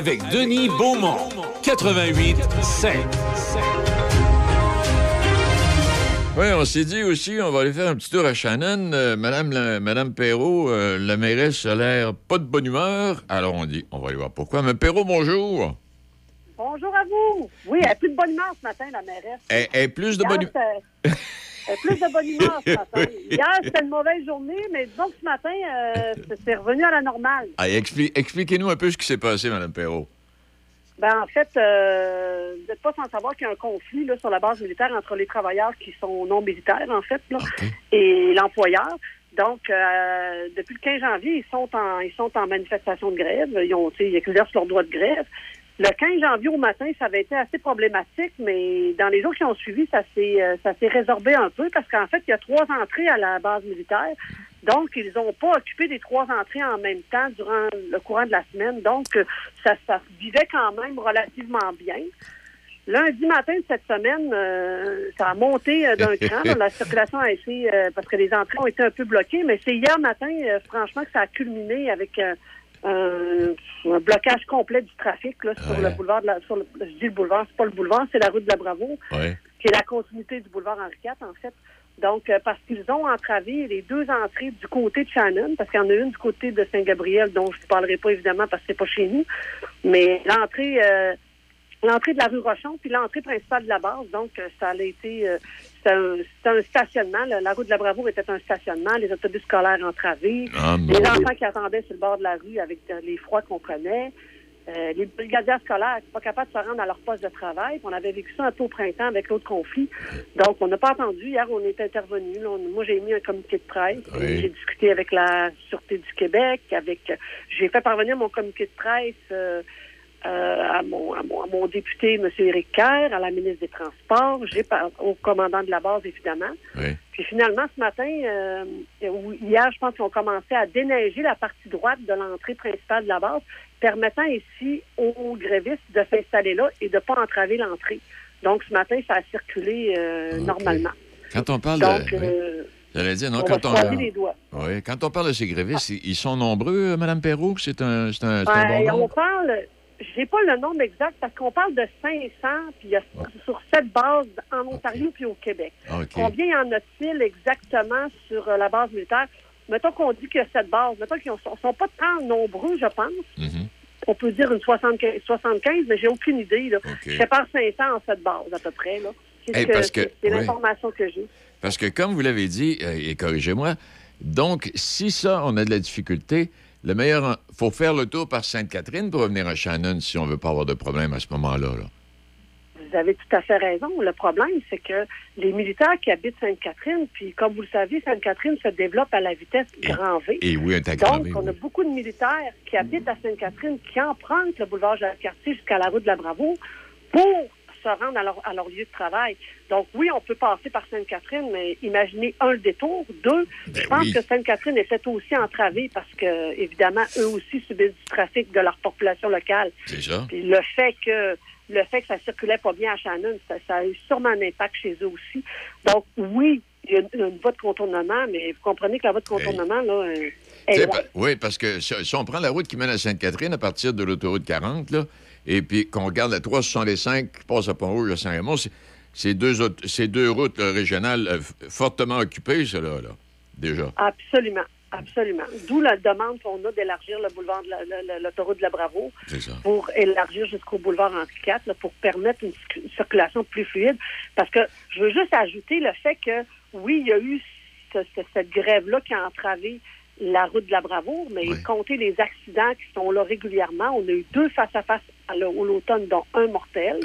avec Denis Beaumont. 88 5. Oui, on s'est dit aussi, on va aller faire un petit tour à Shannon. Euh, Madame, la- Madame Perrault, euh, la mairesse a l'air pas de bonne humeur. Alors on dit, on va aller voir pourquoi. Mais Perrault, bonjour. Bonjour à vous. Oui, elle a plus de bonne humeur ce matin, la mairesse. Elle, elle est plus de bonne humeur. a plus de bonne humeur ce matin. Hier, c'était une mauvaise journée, mais disons que ce matin, euh, c'est- revenu à la normale. Ah, expli- Expliquez-nous un peu ce qui s'est passé, Madame Perrault. Ben, en fait, euh, vous n'êtes pas sans savoir qu'il y a un conflit là, sur la base militaire entre les travailleurs qui sont non militaires, en fait, là, et l'employeur. Donc, euh, depuis le 15 janvier, ils sont en ils sont en manifestation de grève. Ils ont, ils exercent leur droit de grève. Le 15 janvier au matin, ça avait été assez problématique, mais dans les jours qui ont suivi, ça s'est euh, ça s'est résorbé un peu parce qu'en fait, il y a trois entrées à la base militaire. Donc, ils n'ont pas occupé les trois entrées en même temps durant le courant de la semaine. Donc, euh, ça, ça vivait quand même relativement bien. Lundi matin de cette semaine, euh, ça a monté euh, d'un cran. La circulation a été, euh, parce que les entrées ont été un peu bloquées, mais c'est hier matin, euh, franchement, que ça a culminé avec euh, un, blocage complet du trafic là, sur le boulevard de la... Sur le, je dis le boulevard, c'est pas le boulevard, c'est la rue de la Bravo Ouais. qui est la continuité du boulevard Henri IV, en fait. Donc, euh, parce qu'ils ont entravé les deux entrées du côté de Shannon, parce qu'il y en a une du côté de Saint-Gabriel, dont je ne parlerai pas évidemment parce que c'est pas chez nous, mais l'entrée euh, l'entrée de la rue Rochon, puis l'entrée principale de la base. Donc, euh, ça a été... euh, c'était un, un stationnement. La, la rue de la Bravoure était un stationnement. Les autobus scolaires entravés. Ah, les enfants qui attendaient sur le bord de la rue avec euh, les froids qu'on connaît. Euh, les brigadiers scolaires n'étaient pas capables de se rendre à leur poste de travail. Puis On avait vécu ça un peu au printemps avec l'autre conflit. Donc, on n'a pas attendu. Hier, on est intervenu. Moi, j'ai mis un communiqué de presse. Oui. J'ai discuté avec la Sûreté du Québec. avec. J'ai fait parvenir mon communiqué de presse euh, euh, à, mon, à, mon, à mon député, M. Éric Kerr, à la ministre des Transports, j'ai au commandant de la base, évidemment. Oui. Puis finalement, ce matin, euh, ou hier, je pense qu'ils ont commencé à déneiger la partie droite de l'entrée principale de la base, permettant ici aux grévistes de s'installer là et de ne pas entraver l'entrée. Donc, ce matin, ça a circulé euh, normalement. Quand on parle Donc, de. oui. J'allais dire, non, on quand les doigts. Oui, quand on parle de ces grévistes, ils ils sont nombreux, Madame Perrault? C'est un, bon on parle, j'ai pas le nombre exact parce qu'on parle de 500, puis il y a sur cette base en Ontario puis au Québec. OK. Combien y en a-t-il exactement sur euh, la base militaire? Mettons qu'on dit qu'il y a cette base. Mettons qu'ils ne sont, sont pas tant nombreux, je pense. Mm-hmm. On peut dire une 75, 75 mais j'ai aucune idée. Là. Je sépare 500 en cette base, à peu près. Là. C'est Hey, oui. l'information que j'ai. Parce que, comme vous l'avez dit, euh, et corrigez-moi, donc, si ça, on a de la difficulté, le meilleur, il faut faire le tour par Sainte-Catherine pour revenir à Shannon si on veut pas avoir de problème à ce moment-là. là. Vous avez tout à fait raison. Le problème, c'est que les militaires qui habitent Sainte-Catherine, puis comme vous le savez, Sainte-Catherine se développe à la vitesse grand V. Et oui, un Donc, on a beaucoup de militaires qui habitent à Sainte-Catherine, qui empruntent le boulevard Jacques-Cartier jusqu'à la rue de la Bravo pour se rendre à leur, à leur lieu de travail. Donc, oui, on peut passer par Sainte-Catherine, mais imaginez, un, le détour. Deux, je pense oui. que Sainte-Catherine peut-être aussi entravée parce que, évidemment, eux aussi subissent du trafic de leur population locale. Ça. Puis le fait que le fait que ça circulait pas bien à Shannon, ça, ça a eu sûrement un impact chez eux aussi. Donc, oui, il y a une, une voie de contournement, mais vous comprenez que la voie de contournement, là, pa- oui, parce que si, si on prend la route qui mène à Sainte-Catherine à partir de l'autoroute 40, là, et puis qu'on regarde la 365 qui passe à Pont-Rouge à Saint-Raymond, c'est- deux, deux routes là, régionales euh, fortement occupées, cela, là, déjà. Absolument. Absolument. D'où la demande qu'on a d'élargir le boulevard de la- l'autoroute de la Bravo pour élargir jusqu'au boulevard Henri IV, là, pour permettre une, circu- une circulation plus fluide. Parce que je veux juste ajouter le fait que, oui, il y a eu ce- ce- cette grève-là qui a entravé la route de la Bravoure, mais compter les accidents qui sont là régulièrement, on a eu deux face-à-face à l'au- au l'automne, dont un mortel.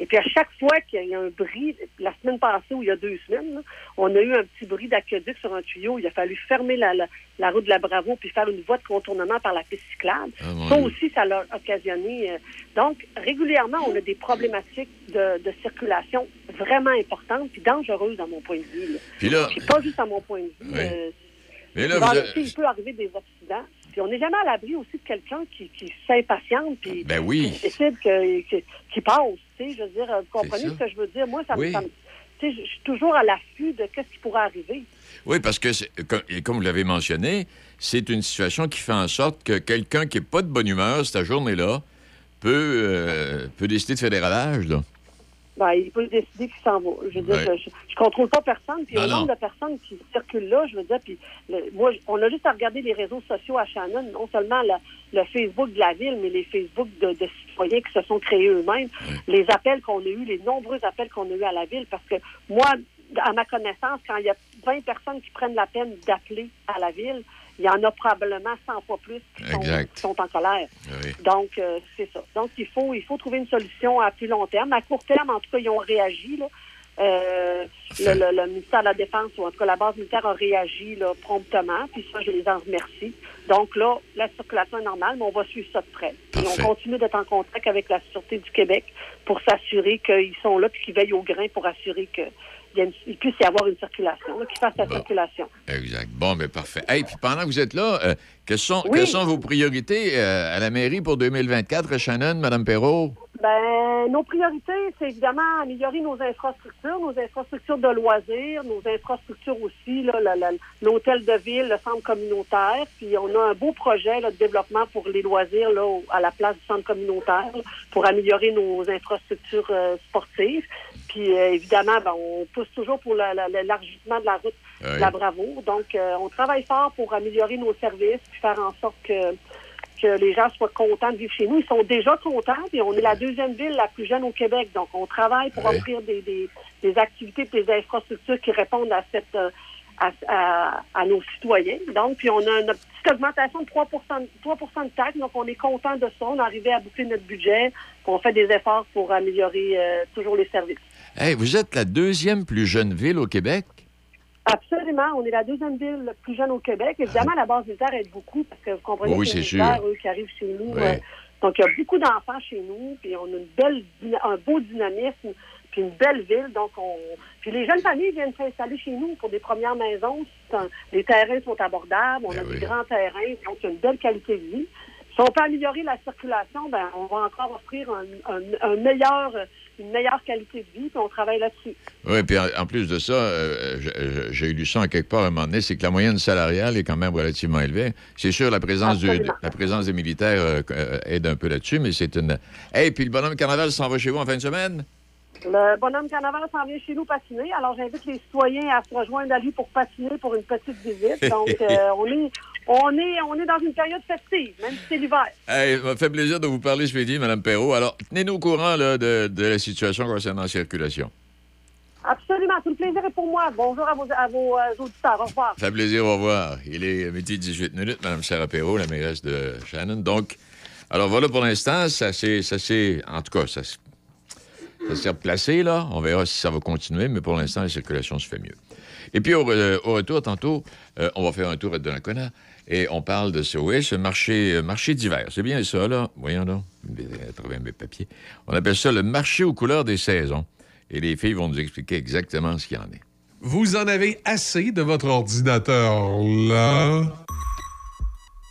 Et puis à chaque fois qu'il y a un bris, la semaine passée ou il y a deux semaines, là, on a eu un petit bris d'aqueduc sur un tuyau. Il a fallu fermer la, la, la route de la Bravo puis faire une voie de contournement par la piste cyclable. Ah, ça aussi, ça l'a occasionné. euh, donc, régulièrement, on a des problématiques de, de circulation vraiment importantes puis dangereuses à mon point de vue. là. Puis là- Puis pas juste à mon point de vue. Oui. euh, Là, il, vous peut arriver des accidents. Puis on n'est jamais à l'abri aussi de quelqu'un qui, qui s'impatiente puis Ben oui. qui décide que, que- qui passe. Tu sais, je veux dire, vous comprenez ce que je veux dire? Moi, ça me- Oui. ça me. tu sais, je suis toujours à l'affût de qu'est-ce qui pourrait arriver. Oui, parce que, comme, et comme vous l'avez mentionné, c'est une situation qui fait en sorte que quelqu'un qui n'est pas de bonne humeur cette journée-là peut, euh, peut décider de faire des ravages. Là. Ben, il peut décider qu'il s'en va. Je veux dire, Ouais. je, je contrôle pas personne. Puis au non. nombre de personnes qui circulent là, je veux dire, puis le- moi, on a juste à regarder les réseaux sociaux à Shannon, non seulement le, le Facebook de la ville, mais les Facebook de, de citoyens qui se sont créés eux-mêmes, les appels qu'on a eus, les nombreux appels qu'on a eus à la ville, parce que moi, à ma connaissance, quand il y a 20 personnes qui prennent la peine d'appeler à la ville, il y en a probablement 100 fois plus qui sont, qui sont en colère. Oui. Donc, euh, c'est ça. Donc, il faut, il faut trouver une solution à plus long terme. À court terme, en tout cas, ils ont réagi. Là. Euh, le, le- le ministère de la Défense, ou en tout cas la base militaire, a réagi là, promptement. Puis ça, je les en remercie. Donc là, la circulation est normale, mais on va suivre ça de près. Et on continue d'être en contact avec la Sûreté du Québec pour s'assurer qu'ils sont là puis qu'ils veillent au grain pour assurer une- il puisse y avoir une circulation, là, qu'ils fassent la circulation. Exact. Bon, mais parfait. Hey, puis pendant que vous êtes là, euh, quelles, sont, Oui. quelles sont vos priorités euh, à la mairie pour 2024, Shannon, Mme Perrault? Ben, nos priorités, c'est évidemment améliorer nos infrastructures, nos infrastructures de loisirs, nos infrastructures aussi, l'hôtel de ville, le centre communautaire. Puis on a un beau projet là, de développement pour les loisirs là, à la place du centre communautaire là, pour améliorer nos infrastructures euh, sportives. Puis euh, évidemment, ben, on pousse toujours pour la- la- l'élargissement de la route Oui. de la Bravoure. Donc, euh, on travaille fort pour améliorer nos services puis faire en sorte que que les gens soient contents de vivre chez nous. Ils sont déjà contents, et on est la deuxième ville la plus jeune au Québec. Donc, on travaille pour Oui. offrir des, des, des activités et des infrastructures qui répondent à cette à, à- à nos citoyens. Donc, puis on a une petite augmentation de 3 de 3 de taxes. Donc, on est content de ça. On est arrivé à boucler notre budget. puis On fait des efforts pour améliorer euh, toujours les services. Hey, vous êtes la deuxième plus jeune ville au Québec? Absolument. On est la deuxième ville la plus jeune au Québec. Évidemment, la base militaire aide beaucoup parce que vous comprenez Oui, que les militaires, eux, qui arrivent chez nous. Oui. euh, donc, il y a beaucoup d'enfants chez nous, puis on a une belle, dyna- un beau dynamisme, puis une belle ville. Donc, on, puis les jeunes familles viennent s'installer chez nous pour des premières maisons. Un- les terrains sont abordables, on a des grands terrains, donc il y a une belle qualité de vie. Si on peut améliorer la circulation, ben, on va encore offrir un, un- un meilleur, une meilleure qualité de vie, puis on travaille là-dessus. Oui, puis en, plus de ça, euh, j'ai lu ça en quelque part à un moment donné, c'est que la moyenne salariale est quand même relativement élevée. C'est sûr, la présence, du, la présence des militaires euh, euh, aide un peu là-dessus, mais c'est une... Hey, puis le bonhomme carnaval s'en va chez vous en fin de semaine? Le bonhomme carnaval s'en vient chez nous patiner. Alors, j'invite les citoyens à se rejoindre à lui pour patiner pour une petite visite. Donc, euh, on, est, on, est, on est dans une période festive, même si c'est l'hiver. Hey, ça fait plaisir de vous parler midi, Mme Perrault. Alors, tenez-nous au courant là, de, de la situation concernant la circulation. Absolument. Tout le plaisir est pour moi. Bonjour à vos, à vos euh, auditeurs. Au revoir. Ça fait plaisir, au revoir. Il est midi 18 minutes, Mme Sarah Perrault, la mairesse de Shannon. Donc, alors voilà pour l'instant, ça s'est, ça s'est- en tout cas, ça, s- ça s'est replacé, là. On verra si ça va continuer, mais pour l'instant, la circulation se fait mieux. Et puis, au, euh, au retour, tantôt, euh, on va faire un tour à Donnacona et on parle de ce, ce marché, euh, marché d'hiver. C'est bien ça, là? Voyons donc, à travers mes papiers. On appelle ça le marché aux couleurs des saisons. Et les filles vont nous expliquer exactement ce qu'il y en est. Vous en avez assez de votre ordinateur là?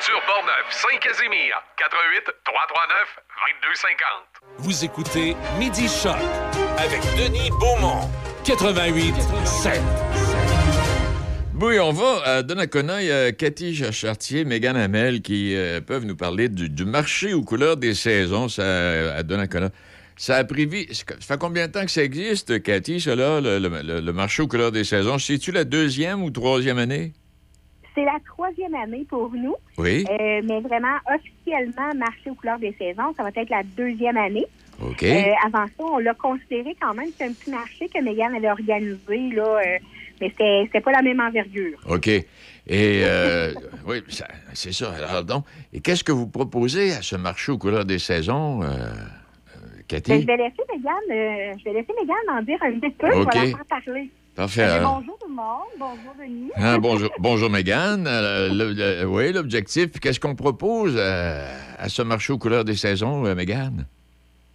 Portneuf, Saint-Casimir, 88 339 2250. Vous écoutez Midi Choc avec Denis Beaumont, 88 7. Oui, on va à Donnacona. Il y a Cathy Chartier, Mégane Hamel qui euh, peuvent nous parler du, du marché aux couleurs des saisons ça, à Donnacona. Ça a pris vie. Ça fait combien de temps que ça existe, Cathy, cela, le- le marché aux couleurs des saisons? C'est-tu la deuxième ou troisième année? C'est la troisième année pour nous. Oui. Euh, mais vraiment, officiellement, marché aux couleurs des saisons, ça va être la deuxième année. OK. Euh, avant ça, on l'a considéré quand même. C'est un petit marché que Megan avait organisé, là, euh, mais c'était pas la même envergure. OK. Et euh, oui, c'est ça. Alors donc, et qu'est-ce que vous proposez à ce marché aux couleurs des saisons, Cathy? Ben, je vais laisser Megan, je vais laisser Megan en dire un petit peu. OK. Je vais la faire parler. Parfait. Alors. bonjour tout le monde. Bonjour Denis. Hein, bonjour, bonjour Mégane. Euh, le- le- oui, l'objectif. Qu'est-ce qu'on propose euh, à ce marché aux couleurs des saisons, euh, Mégane?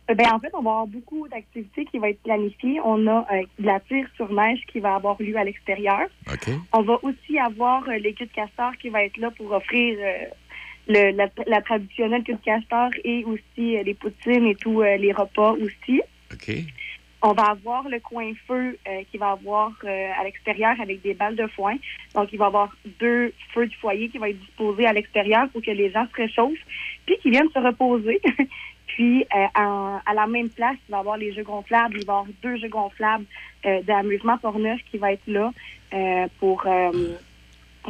Euh, Ben, en fait, on va avoir beaucoup d'activités qui vont être planifiées. On a euh, de la tire sur neige qui va avoir lieu à l'extérieur. On va aussi avoir les queues de castor qui va être là pour offrir le- la, la traditionnelle queue de castor et aussi les poutines et tous les repas aussi. OK. On va avoir le coin feu euh, qui va avoir euh, à l'extérieur avec des balles de foin. Donc, il va y avoir deux feux du foyer qui vont être disposés à l'extérieur pour que les gens se réchauffent puis qu'ils viennent se reposer. puis, euh, à la même place, il va y avoir les jeux gonflables. Il va y avoir deux jeux gonflables euh, d'amusement Portneuf qui va être là euh, pour...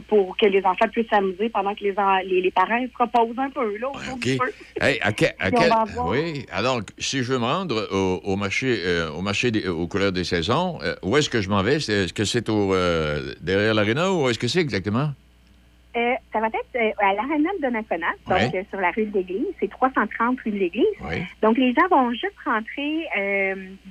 pour que les enfants puissent s'amuser pendant que les, en- les, les parents se reposent un peu là, autour OK. du feu. Hey, à que- à Puis on quel- va avoir- Oui. Alors, si je veux me rendre au, au marché, euh, au marché des- aux couleurs des saisons, euh, où est-ce que je m'en vais? Est-ce que c'est au, euh, derrière l'aréna ou est-ce que c'est exactement? Ça va être à l'Arena de Donnacona, donc Ouais. sur la rue de l'Église. C'est 330 rue de l'Église. Donc, les gens vont juste rentrer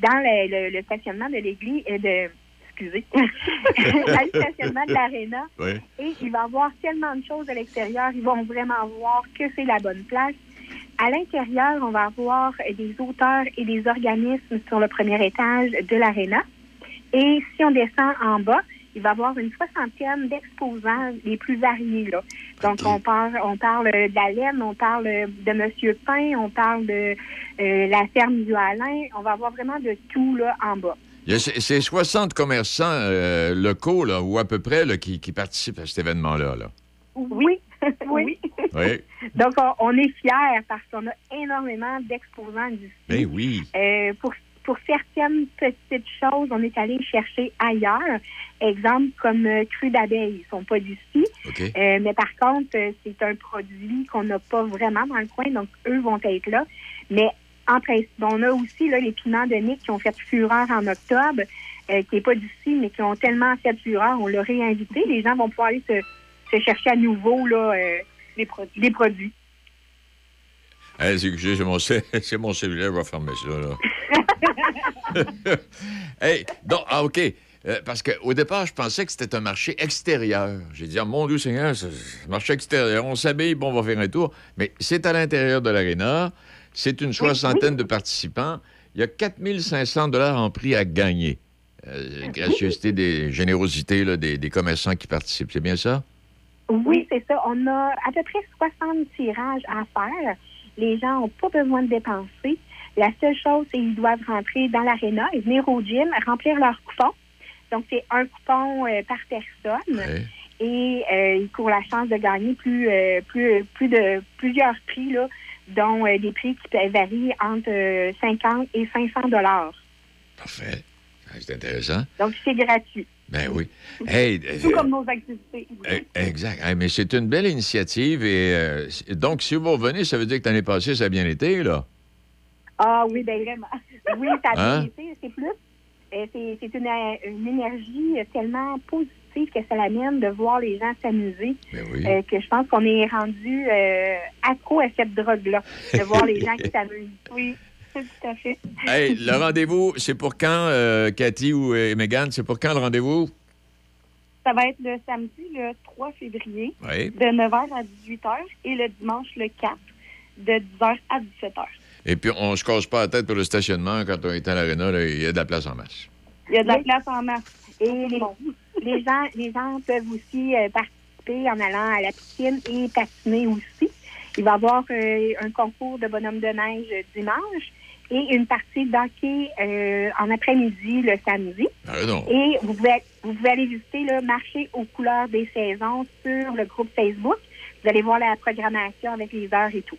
dans le, le- le stationnement de l'église, de, excusez, le stationnement de l'aréna. Oui. Et il va y avoir tellement de choses à l'extérieur. Ils vont vraiment voir que c'est la bonne place. À l'intérieur, on va avoir des auteurs et des organismes sur le premier étage de l'aréna. Et si on descend en bas, il va y avoir une soixantaine d'exposants les plus variés. Là. Donc, on parle, on parle de la laine, on parle de Monsieur Pain, on parle de euh, la ferme du Alain. On va avoir vraiment de tout là, en bas. Il y a ces ces 60 commerçants euh, locaux, là, ou à peu près, là, qui, qui participent à cet événement-là. Là. Oui. oui. Oui. Donc, on, on est fiers parce qu'on a énormément d'exposants d'ici. Ben oui. Euh, pour, pour certaines petites choses, on est allé chercher ailleurs. Exemple, comme euh, cru d'abeilles. Ils sont pas d'ici. OK. Euh, mais par contre, c'est un produit qu'on n'a pas vraiment dans le coin, donc eux vont être là. Mais en principe, on a aussi là, les piments de Nick qui ont fait fureur en octobre, euh, qui n'est pas d'ici, mais qui ont tellement fait fureur, on l'a réinvité. Les gens vont pouvoir aller se, se chercher à nouveau là, euh, les, produits, les produits. Hey, c'est mon, mon cellulaire, je vais fermer ça. Là. hey, donc, ah, OK. Euh, parce qu'au départ, je pensais que c'était un marché extérieur. J'ai dit, ah, mon Dieu Seigneur, c'est un marché extérieur. On s'habille, bon, on va faire un tour. Mais c'est à l'intérieur de l'aréna. C'est une soixantaine de participants. Il y a 4500 dollars en prix à gagner. Euh, gracieuseté, des générosités là, des, des commerçants qui participent. C'est bien ça? Oui, c'est ça. On a à peu près 60 tirages à faire. Les gens n'ont pas besoin de dépenser. La seule chose, c'est qu'ils doivent rentrer dans l'aréna et venir au gym, remplir leur coupon. Donc, c'est un coupon euh, par personne. Et euh, ils courent la chance de gagner plus, euh, plus, plus de plusieurs prix, là, dont euh, des prix qui varier entre euh, 50 et 500 dollars. Parfait. Ah, C'est intéressant. Donc, c'est gratuit. Ben oui. Hey, Tout euh, comme nos activités. Exact. Mais c'est une belle initiative. Et euh, donc, si vous revenez, ça veut dire que l'année passée, ça a bien été, là? Ah oui, ben vraiment. Oui, ça a Hein? bien été. C'est plus. Euh, C'est une, euh, une énergie tellement positive que ça l'amène de voir les gens s'amuser. oui. euh, que je pense qu'on est rendu euh, accro à cette drogue-là, de voir les gens qui s'amusent. Oui, tout à fait. Hey, le rendez-vous, c'est pour quand, euh, Cathy ou Mégane? C'est pour quand le rendez-vous? Ça va être le samedi, le 3 février, Oui. de 9h à 18h, et le dimanche, le 4, de 10h à 17h. Et puis, on se casse pas la tête pour le stationnement. Quand on est à l'aréna, il y a de la place en masse. Il y a de la place en masse. Et les, les gens, les gens peuvent aussi euh, participer en allant à la piscine et patiner aussi. Il va y avoir euh, un concours de bonhomme de neige dimanche et une partie d'hockey euh, en après-midi le samedi. Ah, non. Et vous pouvez, vous pouvez aller visiter le marché aux couleurs des saisons sur le groupe Facebook. Vous allez voir la programmation avec les heures et tout.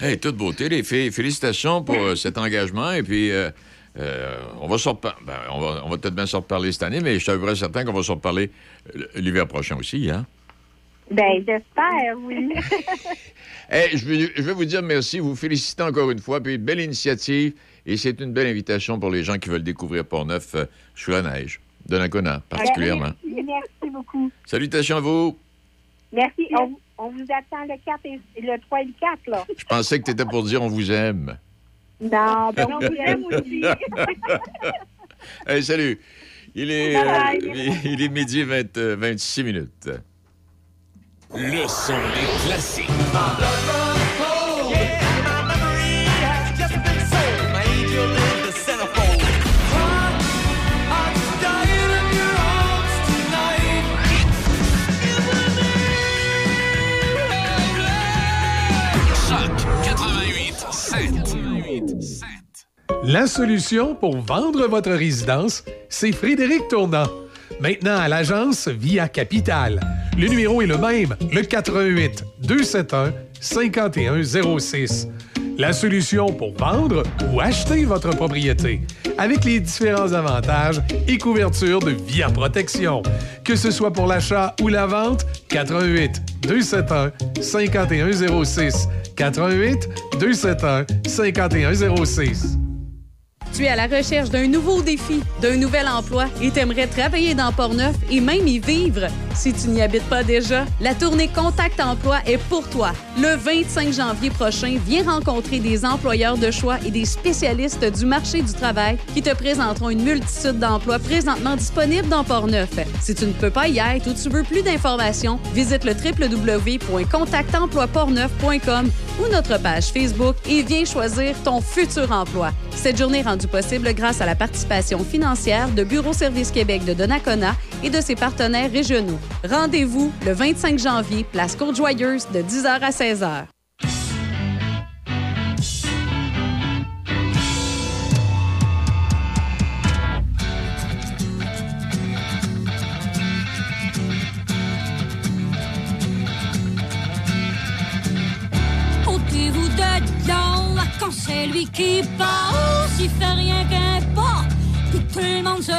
Hey, toute beauté, les filles. Félicitations pour euh, cet engagement. Et puis, euh, euh, on va se repa- ben, on va, on va peut-être bien se reparler cette année, mais je suis à peu près certain qu'on va se reparler l'hiver prochain aussi, hein? Ben, j'espère, oui. Hey, je, vais, je vais vous dire merci, vous féliciter encore une fois, puis belle initiative. Et c'est une belle invitation pour les gens qui veulent découvrir Port-Neuf sous la neige, de Nakona particulièrement. Merci, merci beaucoup. Salutations à vous. Merci. On, on vous attend le 4 et le 3 et le 4, là. Je pensais que tu étais pour dire on vous aime. Non, ben, on vous aime aussi. Hey, salut. Il est, Bye. euh, il est midi 20, euh, 26 minutes. Le son des classiques. La solution pour vendre votre résidence, c'est Frédéric Tournant. Maintenant à l'agence Via Capital. Le numéro est le même, le 88 271 5106. La solution pour vendre ou acheter votre propriété avec les différents avantages et couvertures de Via Protection. Que ce soit pour l'achat ou la vente, 88 271 5106. 88 271 5106. Tu es à la recherche d'un nouveau défi, d'un nouvel emploi et t'aimerais travailler dans Portneuf et même y vivre. Si tu n'y habites pas déjà, la tournée Contact Emploi est pour toi. Le 25 janvier prochain, viens rencontrer des employeurs de choix et des spécialistes du marché du travail qui te présenteront une multitude d'emplois présentement disponibles dans Portneuf. Si tu ne peux pas y être ou tu veux plus d'informations, visite le www.contactemploiportneuf.com ou notre page Facebook et viens choisir ton futur emploi. Cette journée est possible grâce à la participation financière de Bureau Service Québec de Donnacona et de ses partenaires régionaux. Rendez-vous le 25 janvier, place Côte-Joyeuse, de 10h à 16h. Quand c'est lui qui passe, il fait rien qu'un pas, tout le monde se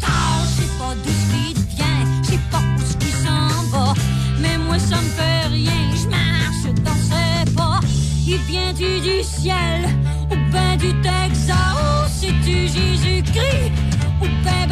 cache. Je sais pas d'où ce qui vient, je sais pas où ce qui s'en va, mais moi ça me fait rien, je marche dans ses pas. Il vient-tu du ciel ou ben du Texas, ou c'est-tu Jésus-Christ ou ben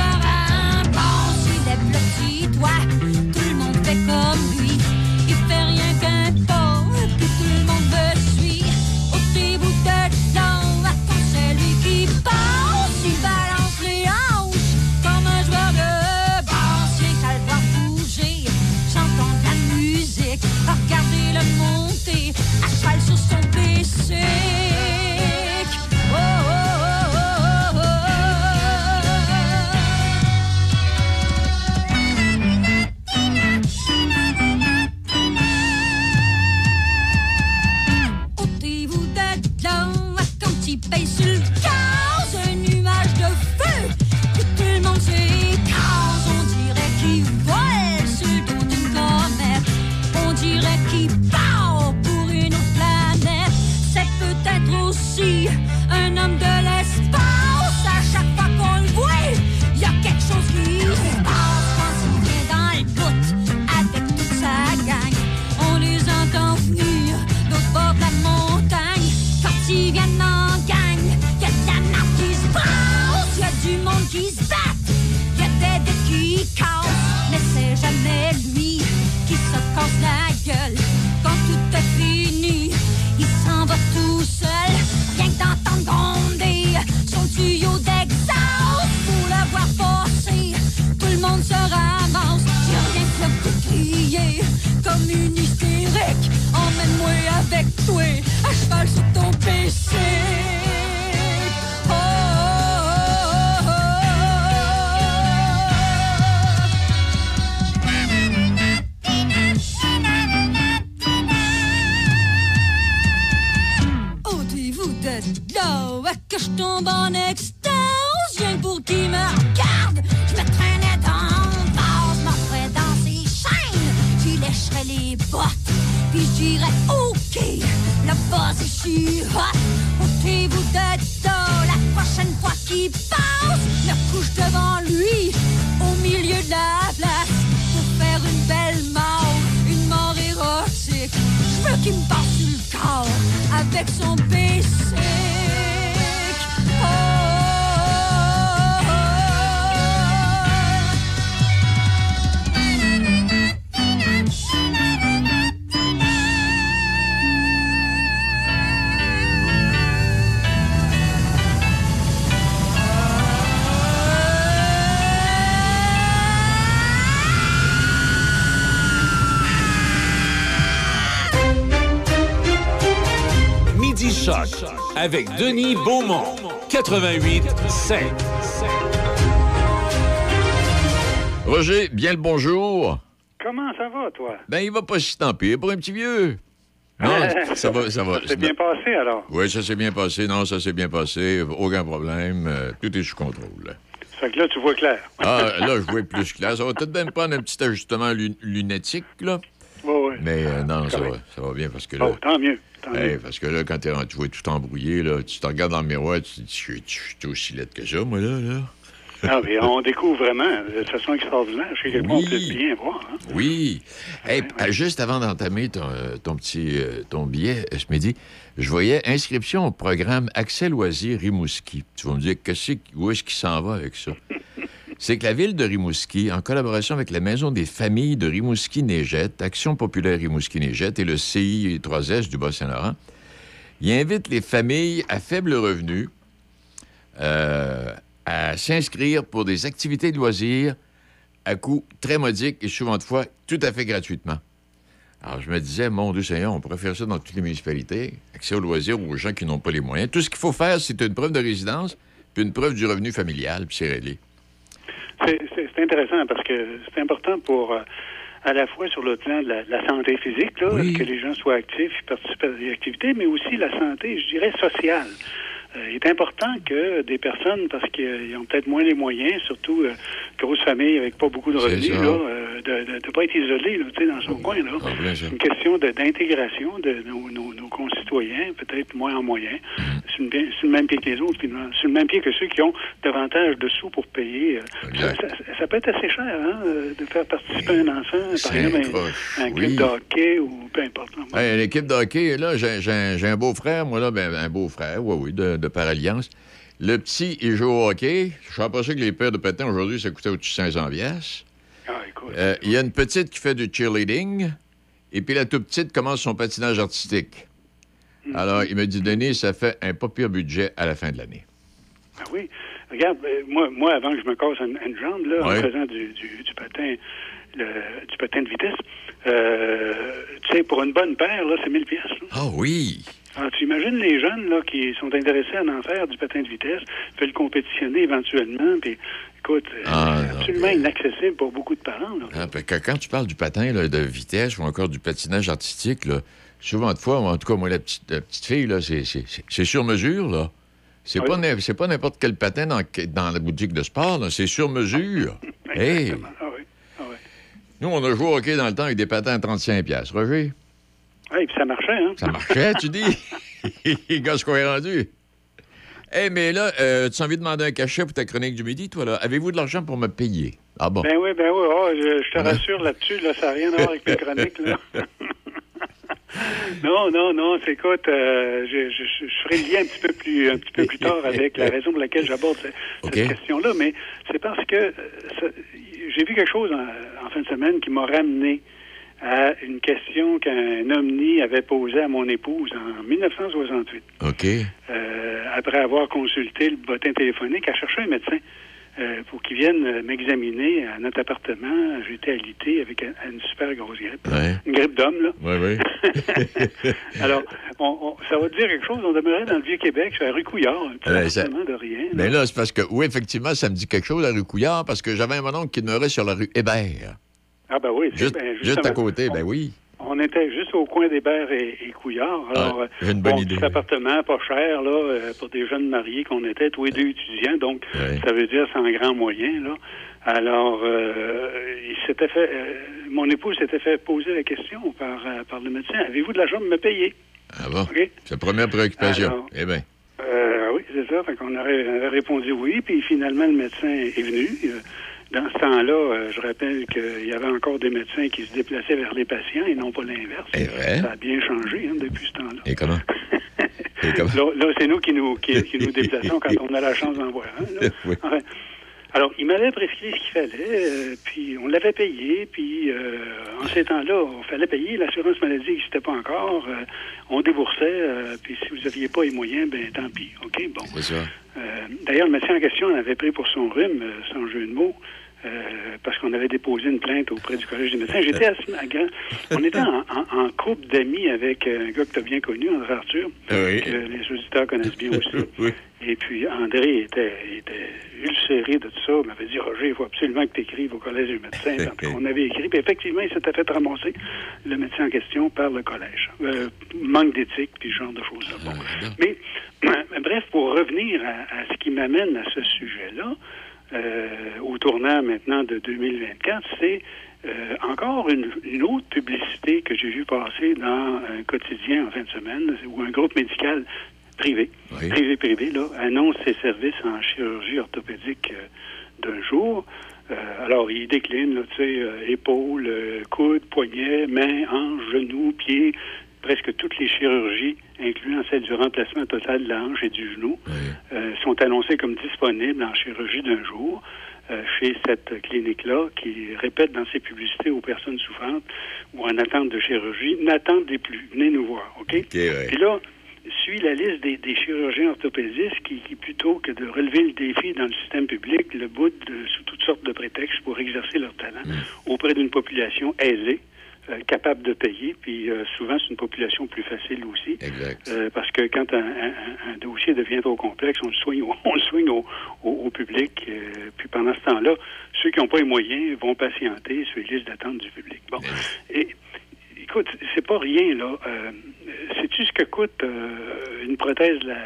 avec Denis Beaumont. 88 5. Roger, bien le bonjour. Comment ça va, toi? Ben, il va pas si tant pire pour un petit vieux. Non, ça va, ça va. Ça s'est bien passé, alors? Oui, ça s'est bien passé. Non, ça s'est bien passé. Aucun problème. Euh, tout est sous contrôle. Ça fait que là, tu vois clair. Ah, là, je vois plus clair. Ça va peut-être même prendre un petit ajustement lu- lunatique, là. Oui, oui. Mais euh, non, ça va, correct. ça va bien parce que là. Oh, tant mieux. Tant Hey, mieux. parce que là, quand t'es tu vois tout embrouillé, là, tu te regardes dans le miroir, tu te dis, je suis- aussi laide que ça, moi, là. là. Ah, mais on découvre vraiment de façon extraordinaire. Chez quelqu'un, on peut Oui. bien voir. hein. Oui. Hey, juste avant d'entamer ton, ton petit euh, ton billet euh, ce midi, je voyais inscription au programme Accès Loisirs Rimouski. Tu vas me dire que c'est- où est-ce qu'il s'en va avec ça? C'est que la ville de Rimouski, en collaboration avec la Maison des familles de Rimouski-Négette, Action populaire Rimouski-Négette et le CI 3S du Bas-Saint-Laurent, il invite les familles à faible revenu euh, à s'inscrire pour des activités de loisirs à coût très modique et souvent de fois tout à fait gratuitement. Alors, je me disais, mon Dieu Seigneur, on pourrait faire ça dans toutes les municipalités, accès aux loisirs aux gens qui n'ont pas les moyens. Tout ce qu'il faut faire, c'est une preuve de résidence, puis une preuve du revenu familial, puis c'est réglé. C'est- intéressant parce que c'est important pour, euh, à la fois sur le plan de la, la santé physique, là, que les gens soient actifs, participent à des activités, mais aussi la santé, je dirais, sociale. Euh, il est important que des personnes, parce qu'ils ont peut-être moins les moyens, surtout euh, grosses familles avec pas beaucoup de C'est revenus, là, euh, de ne pas être isolés là, tu sais, dans son coin. Là. Plein ça. une question d'intégration de, nos, nos- nos concitoyens, peut-être moins en moyen, Mm-hmm. sur, le, bien- sur le même pied que les autres, finalement, sur le même pied que ceux qui ont davantage de sous pour payer. euh, ça, ça- ça peut être assez cher hein, euh, de faire participer un enfant, par C'est exemple, à un- un oui. club de hockey ou peu importe. là. Hey, L'équipe de hockey, là, j'ai j'ai un, j'ai un beau-frère, moi, là, ben, un beau-frère, oui, oui, de, de par alliance. Le petit, il joue au hockey. Je suis pas sûr que les paires de patins, aujourd'hui, ça coûtait au-dessus de 500 piastres. Ah, écoute. Euh, Il y a une petite qui fait du cheerleading, et puis la toute petite commence son patinage artistique. Mm-hmm. Alors, il me dit, Denis, ça fait un pas pire budget à la fin de l'année. Ah oui. Regarde, euh, moi, moi, avant que je me casse une, une jambe, là, en faisant du, du, du patin le- du patin de vitesse, euh, tu sais, pour une bonne paire, là, c'est 1000 pièces. Ah oui! Alors, tu imagines les jeunes là, qui sont intéressés à en faire du patin de vitesse, veulent le compétitionner éventuellement, puis écoute, euh, Ah, c'est absolument inaccessible pour beaucoup de parents. Là. Ah, que quand tu parles du patin là, de vitesse ou encore du patinage artistique, là, souvent de fois, en tout cas, moi, la petite, la petite fille, c'est, sur mesure, là. C'est, pas, n'importe quel patin dans, dans la boutique de sport. C'est sur mesure. hey! Ah oui. Nous, on a joué au hockey dans le temps avec des patins à 35 piastres. Roger? Puis ça marchait, hein? Ça marchait, tu dis? Gars, qu'on est rendu. Eh, mais là, euh, tu as envie de demander un cachet pour ta chronique du midi, toi, là? Avez-vous de l'argent pour me payer? Ah bon? Ben oui, ben oui, oh, je, je te rassure là-dessus, là, ça n'a rien à voir avec mes chroniques. Là. non, non, non, c'est écoute, euh, je, je, je ferai le lien un petit peu plus un petit peu plus tard avec la raison pour laquelle j'aborde cette, question-là, mais c'est parce que euh, j'ai vu quelque chose en, en fin de semaine qui m'a ramené à une question qu'un omni avait posée à mon épouse en 1968. OK. Euh, après avoir consulté le bottin téléphonique, elle cherchait un médecin euh, pour qu'il vienne euh, m'examiner à notre appartement. J'étais alité avec un- une super grosse grippe. Ouais. Une grippe d'homme, là. Oui, oui. Alors, on- on- ça va te dire quelque chose? On demeurait dans le Vieux-Québec, sur la rue Couillard, un petit ça- de rien. Mais là, c'est parce que, oui, effectivement, ça me dit quelque chose, la rue Couillard, parce que j'avais un mononcle qui demeurait sur la rue Hébert. Ah ben oui, Juste, ben, juste à côté, ben oui. On était juste au coin des Berres et, et Couillard. Alors, Ah, euh, j'ai une bonne bon, idée. petit appartement, pas cher, là, euh, pour des jeunes mariés qu'on était, tous les deux étudiants, donc ça veut dire sans grand moyen, là. Alors, euh, il s'était fait, euh, mon époux s'était fait poser la question par, euh, par le médecin, avez-vous de l'argent pour me payer? Ah bon? C'est la première préoccupation. Alors, eh bien. Euh, oui, c'est ça. Fait qu'on aurait, avait répondu oui, puis finalement, le médecin est venu. Dans ce temps-là, euh, je rappelle qu'il y avait encore des médecins qui se déplaçaient vers les patients et non pas l'inverse. Ça a bien changé hein, depuis ce temps-là. Et comment? Et comment? Là, là, c'est nous qui nous, qui, qui nous déplaçons quand on a la chance d'en voir un. là. Oui. Enfin, alors, il m'avait prescrit ce qu'il fallait, euh, puis on l'avait payé, puis euh, en ces temps-là, il fallait payer, l'assurance maladie n'existait pas encore, euh, on déboursait, euh, puis si vous n'aviez pas les moyens, ben tant pis, OK, bon. Euh, D'ailleurs, le médecin en question en avait pris pour son rhume, euh, sans jeu de mots, euh, parce qu'on avait déposé une plainte auprès du Collège des médecins. J'étais à, On était en, en- en couple d'amis avec un gars que tu as bien connu, André Arthur, Oui. que les auditeurs connaissent bien aussi. Oui. Et puis, André était, était ulcéré de tout ça. Il m'avait dit, Roger, il faut absolument que tu écrives au Collège des médecins. Donc, on avait écrit. Puis, effectivement, il s'était fait ramasser, le médecin en question, par le collège. Euh, manque d'éthique, puis ce genre de choses-là. Bon. Mais, bref, pour revenir à, à ce qui m'amène à ce sujet-là, euh, au tournant maintenant de 2024, c'est euh, encore une, une autre publicité que j'ai vu passer dans un quotidien en fin de semaine, où un groupe médical privé, privé, privé, là, annonce ses services en chirurgie orthopédique euh, d'un jour. Euh, alors, il décline, là, tu sais, euh, épaules, euh, coudes, poignets, mains, hanches, genoux, pieds, presque toutes les chirurgies, incluant celle du remplacement total de la hanche et du genou, euh, sont annoncées comme disponibles en chirurgie d'un jour chez cette clinique-là qui répète dans ses publicités aux personnes souffrantes ou en attente de chirurgie, n'attendez plus, venez nous voir, OK? Puis là, suit la liste des, des chirurgiens orthopédistes qui, qui, plutôt que de relever le défi dans le système public, le bout de, sous toutes sortes de prétextes pour exercer leur talent auprès d'une population aisée, euh, capable de payer, puis euh, souvent c'est une population plus facile aussi. Euh, parce que quand un, un- un dossier devient trop complexe, on le soigne, au- on le soigne au, au- au public. puis pendant ce temps-là, ceux qui n'ont pas les moyens vont patienter sur les listes d'attente du public. Bon. Et écoute, c'est pas rien, là. Euh, Sais-tu ce que coûte euh, une prothèse de la,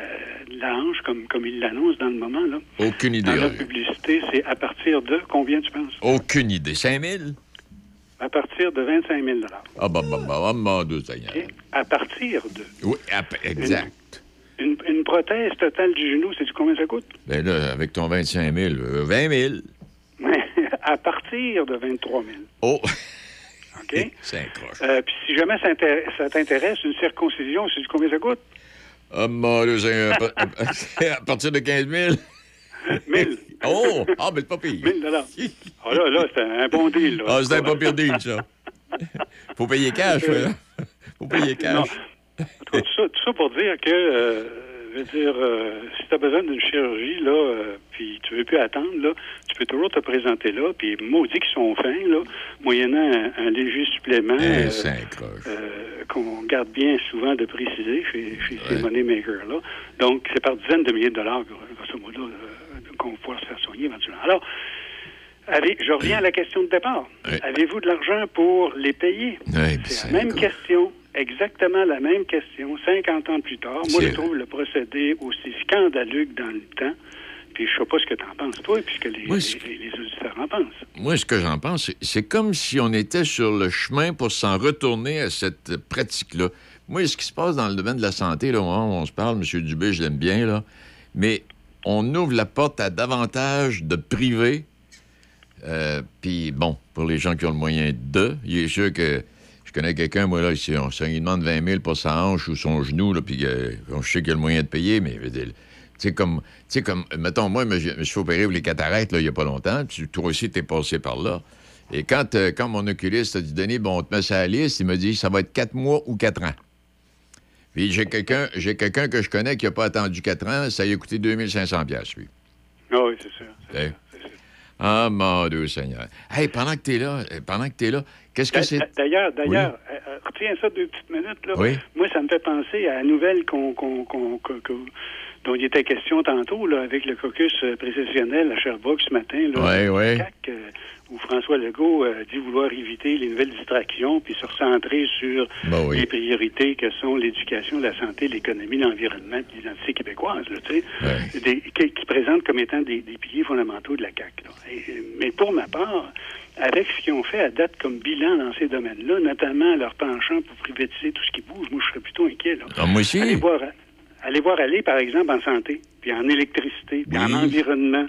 la hanche, comme, comme il l'annonce dans le moment, là? Aucune idée. Dans la publicité, c'est à partir de combien tu penses? Aucune idée. 5 000? À partir de 25 000 Ah, bah, bah, bah, bah, mon Dieu Seigneur. À partir de. Oui, ap- exact. Une, une prothèse totale du genou, sais-tu combien ça coûte? Ben là, avec ton 25 000, euh, 20 000. à partir de 23 000. Oh! OK? C'est. Euh, Puis si jamais ça intér- ça t'intéresse, une circoncision, sais-tu combien ça coûte? Ah, mon Dieu Seigneur. à pa- à partir de 15 000? 1000. Oh! Ah, mais c'est pas pire. 1000 dollars. Ah là, là, c'est un bon deal. Là. Ah, c'est un pas pire deal, ça. Faut payer cash, ouais. Faut payer cash. Non. En tout cas, tout ça, tout ça pour dire que, euh, je veux dire, euh, si tu as besoin d'une chirurgie, là, euh, puis tu veux plus attendre, là, tu peux toujours te présenter là, puis maudit qu'ils sont fins, là, moyennant un, un léger supplément Eh, euh, euh, qu'on garde bien souvent de préciser chez, chez ces money makers-là. Donc, c'est par dizaines de milliers de dollars, grosso modo, euh, qu'on va pouvoir se faire soigner éventuellement. Alors, Allez, je reviens à la question de départ. Avez-vous de l'argent pour les payer? c'est la même question, exactement la même question, 50 ans plus tard. Moi, je trouve le procédé aussi scandaleux que dans le temps. Puis je sais pas ce que tu en penses, toi, puisque les, Moi, les, les- auditeurs en pensent. Moi, ce que j'en pense, c'est- comme si on était sur le chemin pour s'en retourner à cette pratique-là. Moi, ce qui se passe dans le domaine de la santé, là, où on se parle, M. Dubé, je l'aime bien, là, mais on ouvre la porte à davantage de privés. Euh, Puis, bon, pour les gens qui ont le moyen de, il est sûr que je connais quelqu'un, moi, là, ici, on, il demande 20 000 pour sa hanche ou son genou, là, puis euh, je sais qu'il a le moyen de payer, mais je veux dire, tu sais, comme, tu comme, mettons, moi, je me me suis fait opérer pour les cataractes, là, il n'y a pas longtemps, puis toi aussi, t'es passé par là. Et quand, euh, quand mon oculiste a dit, Denis, bon, on te met ça à la liste, il m'a dit, ça va être quatre mois ou quatre ans. Puis j'ai quelqu'un j'ai quelqu'un que je connais qui n'a pas attendu quatre ans, ça lui a coûté 2500 pièces lui. Ah oui, c'est sûr. Ah, mon Dieu Seigneur. Hey, pendant que t'es là, euh, pendant que t'es là, qu'est-ce que c'est... D'ailleurs, d'ailleurs, euh, euh, retiens ça deux petites minutes. Là. Oui. Moi, ça me fait penser à la nouvelle qu'on, qu'on- qu'on- que- que- dont il était question tantôt, là, avec le caucus euh, précessionnel à Sherbrooke ce matin. Là, Ouais, ouais. CAC, euh, où François Legault euh, dit vouloir éviter les nouvelles distractions puis se recentrer sur Ben oui. les priorités que sont l'éducation, la santé, l'économie, l'environnement l'identité québécoise, là, tu sais, des- qui, qui présentent comme étant des, des piliers fondamentaux de la CAQ. là. Et- mais pour ma part, avec ce qu'ils ont fait à date comme bilan dans ces domaines-là, notamment leur penchant pour privatiser tout ce qui bouge, moi, je serais plutôt inquiet. Là. Ah, moi aussi. Allez voir, allez voir aller, par exemple, en santé, puis en électricité, puis en environnement.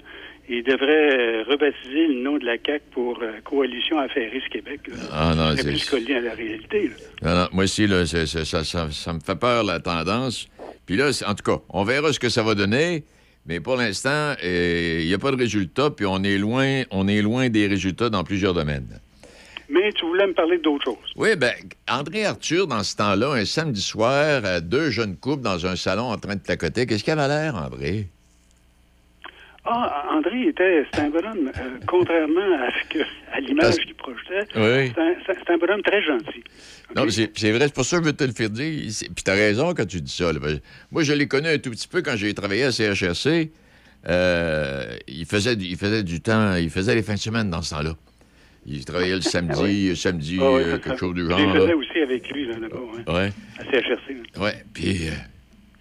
Il devrait euh, rebaptiser le nom de la CAQ pour euh, Coalition Affairiste Québec. là. Ah non, C'est plus collé à la réalité. là. Non, non, moi aussi, là, ça, ça- ça me fait peur, la tendance. Puis là, en tout cas, on verra ce que ça va donner. Mais pour l'instant, euh, il n'y a pas de résultat, puis on est loin, on est loin des résultats dans plusieurs domaines. Mais tu voulais me parler d'autre chose. Oui, ben, André Arthur, dans ce temps-là, un samedi soir, euh, deux jeunes couples dans un salon en train de tacoter. Qu'est-ce qu'il avait l'air, André? Ah, André était, c'est un bonhomme, euh, contrairement à ce que, à l'image qu'il projetait, Oui. c'est un, bonhomme très gentil. Non, mais c'est vrai, c'est pour ça que je veux te le faire dire. Puis t'as raison quand tu dis ça. là. Moi, je l'ai connu un tout petit peu quand j'ai travaillé à CHRC. Euh, il, faisait, il faisait du temps, il faisait les fins de semaine dans ce temps-là. Il travaillait le samedi, le samedi, Ah euh, quelque chose du Je genre. les faisais là. aussi avec lui, là, là-bas, ouais, Ouais. à CHRC. là. Ouais, puis euh,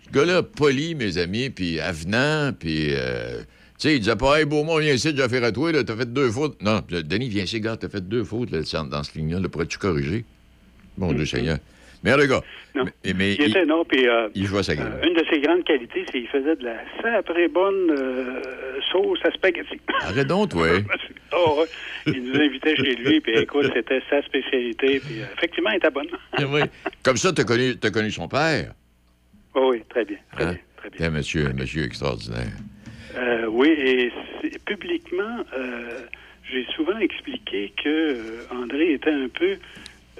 ce gars-là, poli, mes amis, puis avenant, puis... euh, tu sais, il disait pas, hey, Beaumont, viens ici, j'ai affaire à toi, là, t'as fait deux fautes. Non, Denis, viens ici, gars, t'as fait deux fautes là, dans ce ligne-là, là, pourrais-tu corriger? Mon Dieu Seigneur. Mais le gars, Non. mais, mais Il était non, puis euh, il jouait sa game. euh, une de ses grandes qualités, c'est qu'il faisait de la très bonne euh, sauce à spaghetti. Arrête donc, toi. Oh, ouais. Il nous invitait chez lui, puis écoute, c'était sa spécialité, puis euh, effectivement, elle était bonne. Oui. Comme ça, t'as connu, t'as connu son père? Oh, oui, très bien. Très Hein? bien. Très bien. Un monsieur, monsieur extraordinaire. Euh, oui, et publiquement, euh, j'ai souvent expliqué que André était un peu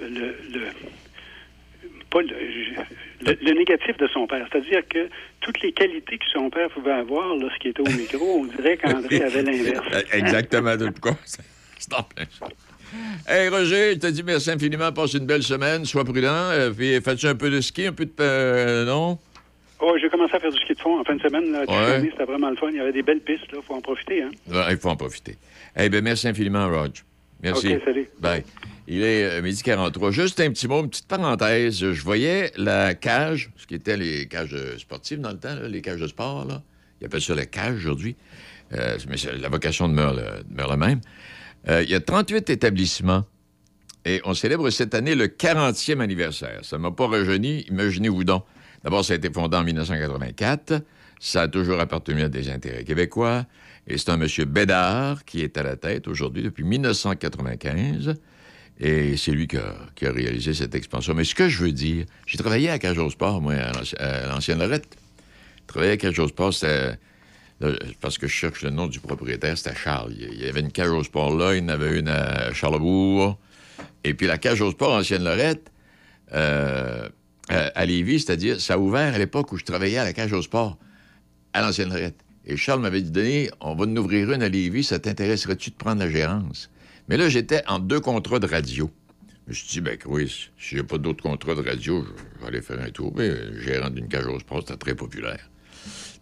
le, le pas le, je- le- le négatif de son père. C'est-à-dire que toutes les qualités que son père pouvait avoir lorsqu'il était au micro, on dirait qu'André avait l'inverse. Exactement, de quoi? C'est en plein ça. Hey, Roger, je te dis merci infiniment. Passe une belle semaine. Sois prudent. Euh, puis fais-tu un peu de ski, un peu de... euh, non? Oh, j'ai commencé à faire du ski de fond en fin de semaine. Là, Ouais. C'était vraiment le fun. Il y avait des belles pistes. Il faut en profiter. Hein? Ouais, il faut en profiter. Eh bien, merci infiniment, Roger. Merci. OK, salut. Bye. Il est euh, midi 43. Juste un petit mot, une petite parenthèse. Je voyais la cage, ce qui était les cages euh, sportives dans le temps, les cages de sport. Là. Ils appellent ça la cage aujourd'hui. Euh, mais la vocation demeure, la même. Il y a 38 établissements et on célèbre cette année le 40e anniversaire. Ça ne m'a pas rajeuni. Imaginez-vous donc. D'abord, ça a été fondé en 1984. Ça a toujours appartenu à des intérêts québécois. Et c'est un monsieur Bédard qui est à la tête aujourd'hui depuis 1995. Et c'est lui qui a, réalisé cette expansion. Mais ce que je veux dire, j'ai travaillé à Cage au Sport, moi, à l'anci- à l'ancienne Lorette. Travailler à Cage au Sport, c'était. Parce que je cherche le nom du propriétaire, c'était Charles. Il y avait une cage au sport là, il y en avait une à Charlebourg. Et puis la cage au sport ancienne Lorette, euh, à, à Lévis, c'est-à-dire, ça a ouvert à l'époque où je travaillais à la cage au sport, à l'ancienne Lorette. Et Charles m'avait dit, on va en ouvrir une à Lévis, ça t'intéresserait-tu de prendre la gérance? Mais là, j'étais en deux contrats de radio. Je me suis dit, ben oui, si j'ai pas d'autres contrats de radio, je vais aller faire un tour. Mais euh, gérant d'une cage au sport, c'était très populaire.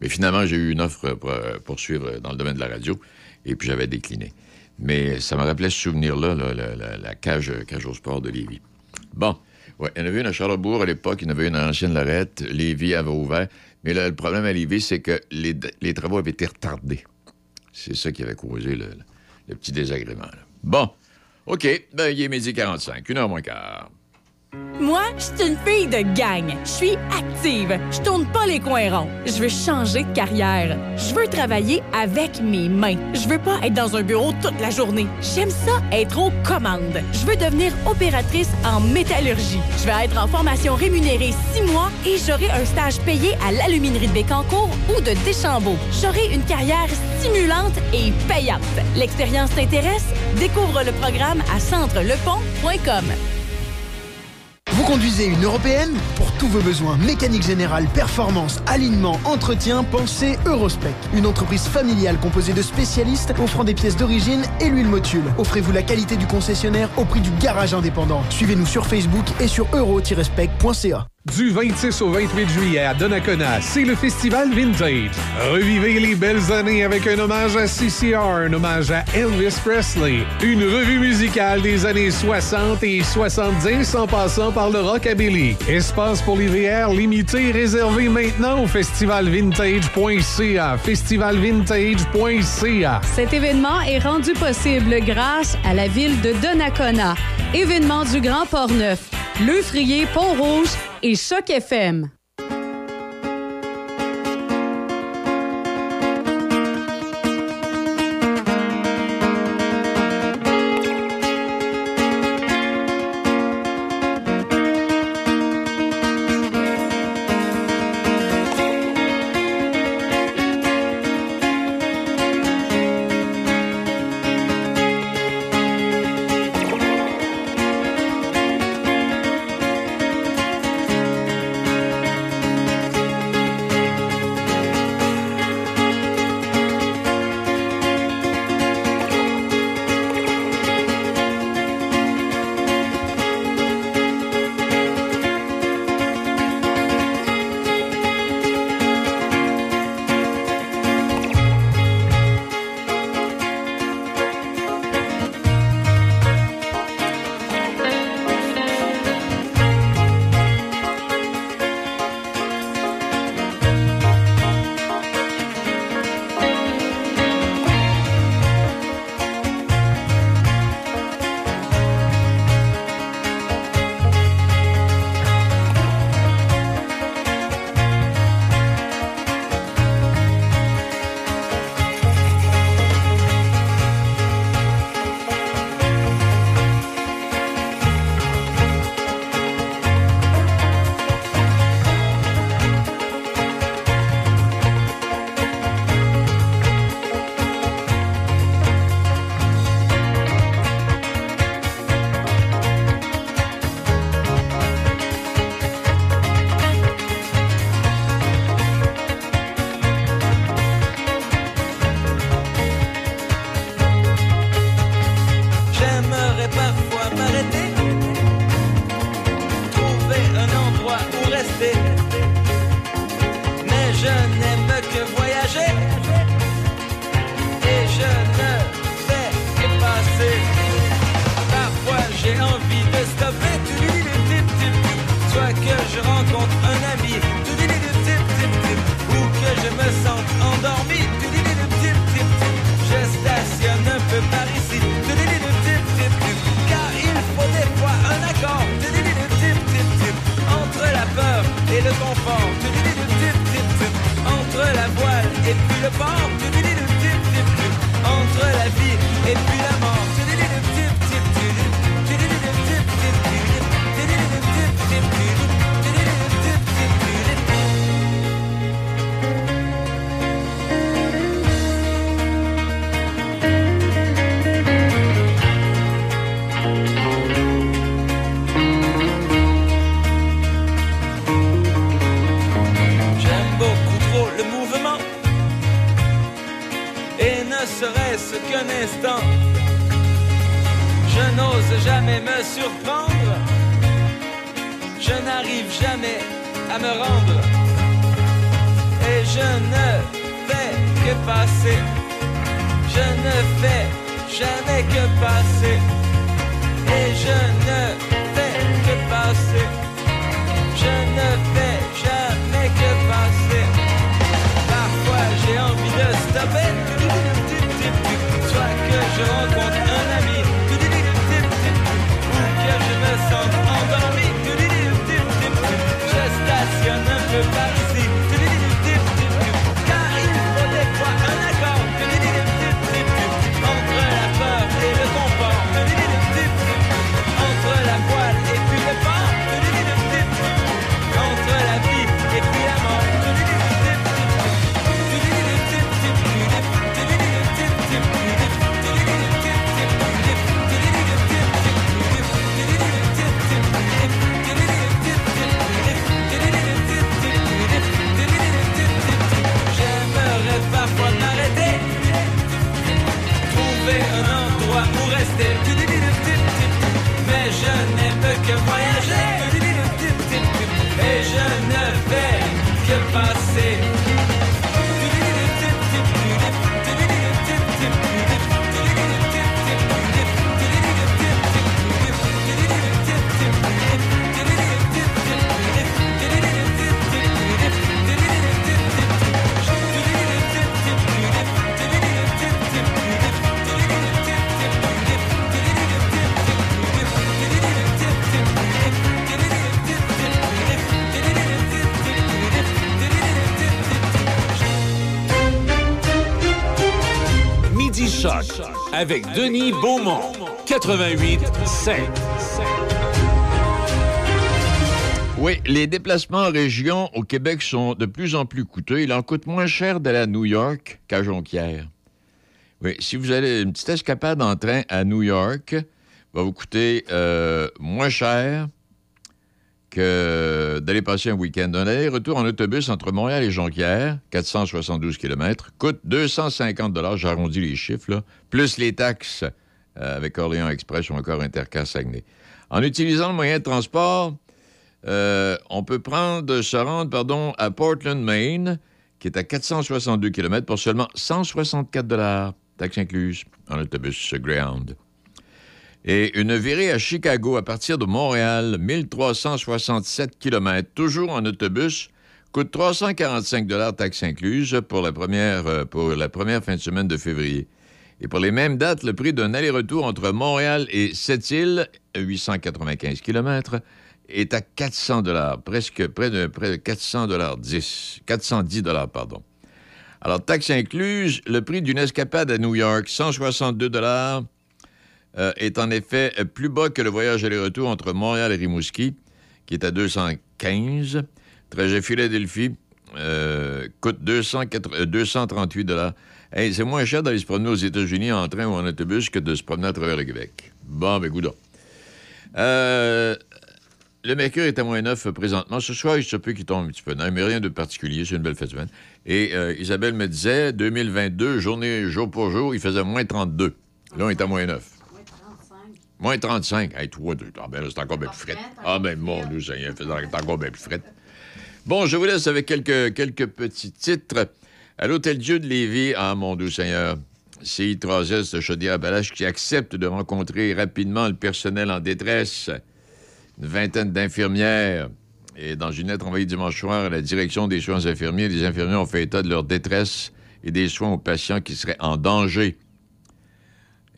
Mais finalement, j'ai eu une offre pour euh, poursuivre dans le domaine de la radio, et puis j'avais décliné. Mais ça me rappelait ce souvenir-là, là, la, cage, cage au sport de Lévis. Bon, ouais, il y en avait une à Charlebourg à l'époque, il y en avait une à Ancienne Lorette, Lévis avait ouvert. Mais là, le problème à Lévis, c'est que les, les travaux avaient été retardés. C'est ça qui avait causé le, le petit désagrément. là. Bon, OK, ben, il est midi 45, une heure moins quart. Moi, je suis une fille de gang. Je suis active. Je tourne pas les coins ronds. Je veux changer de carrière. Je veux travailler avec mes mains. Je veux pas être dans un bureau toute la journée. J'aime ça être aux commandes. Je veux devenir opératrice en métallurgie. Je vais être en formation rémunérée six mois et j'aurai un stage payé à l'aluminerie de Bécancour ou de Deschambault. J'aurai une carrière stimulante et payante. L'expérience t'intéresse? Découvre le programme à centrelepont.com. Vous conduisez une européenne Pour tous vos besoins mécanique générale, performance, alignement, entretien, pensez Eurospec. Une entreprise familiale composée de spécialistes offrant des pièces d'origine et l'huile motule. Offrez-vous la qualité du concessionnaire au prix du garage indépendant. Suivez-nous sur Facebook et sur euro-spec.ca. Du 26 au 28 juillet à Donnacona, c'est le Festival Vintage. Revivez les belles années avec un hommage à CCR, un hommage à Elvis Presley, une revue musicale des années 60 et 70 en passant par le rockabilly. Espace pour les VR limité réservé maintenant au festivalvintage.ca. Festivalvintage.ca. Cet événement est rendu possible grâce à la ville de Donnacona. Événement du Grand Port-Neuf le Frier, Pont-Rouge et Choc FM. Avec Denis Beaumont. 88 7. Oui, les déplacements en région au Québec sont de plus en plus coûteux. Il en coûte moins cher d'aller à New York qu'à Jonquière. Oui, si vous allez une petite escapade en train à New York, va vous coûter euh, moins cher que d'aller passer un week-end. Un aller-retour en autobus entre Montréal et Jonquière, 472 km, coûte 250 j'arrondis les chiffres, là, plus les taxes euh, avec Orléans Express ou encore Intercar Saguenay. En utilisant le moyen de transport, euh, on peut prendre, se rendre pardon, à Portland, Maine, qui est à 462 km pour seulement 164 taxes incluses, en autobus Greyhound. Et une virée à Chicago à partir de Montréal, 1367 km, toujours en autobus, coûte 345 taxes incluses pour la, première, euh, pour la première fin de semaine de février. Et pour les mêmes dates, le prix d'un aller-retour entre Montréal et Sept-Îles, 895 km, est à 400 presque près de, près de 400 10, 410 pardon. Alors, taxes incluses, le prix d'une escapade à New York, 162 euh, est en effet plus bas que le voyage aller-retour entre Montréal et Rimouski, qui est à 215. Trajet Philadelphie euh, coûte 238 hey, C'est moins cher d'aller se promener aux États-Unis en train ou en autobus que de se promener à travers le Québec. Bon, ben, goudon. Euh, le mercure est à moins 9 présentement. Ce soir, il se peut qu'il tombe un petit peu mais rien de particulier. C'est une belle fête semaine. Et Isabelle me disait, 2022, journée jour pour jour, il faisait moins 32. Là, on est à moins 9. Moins 35. Hey, toi, ah, ben c'est encore bien plus frais. Ah, ben, mon Dieu, c'est encore bien plus frais. Bon, je vous laisse avec quelques, quelques petits titres. À l'Hôtel Dieu de Lévis, ah, mon Dieu Seigneur, CI 3S de Chaudière-Appalaches qui accepte de rencontrer rapidement le personnel en détresse, une vingtaine d'infirmières. Et dans une lettre envoyée dimanche soir à la direction des soins infirmiers, les infirmiers ont fait état de leur détresse et des soins aux patients qui seraient en danger.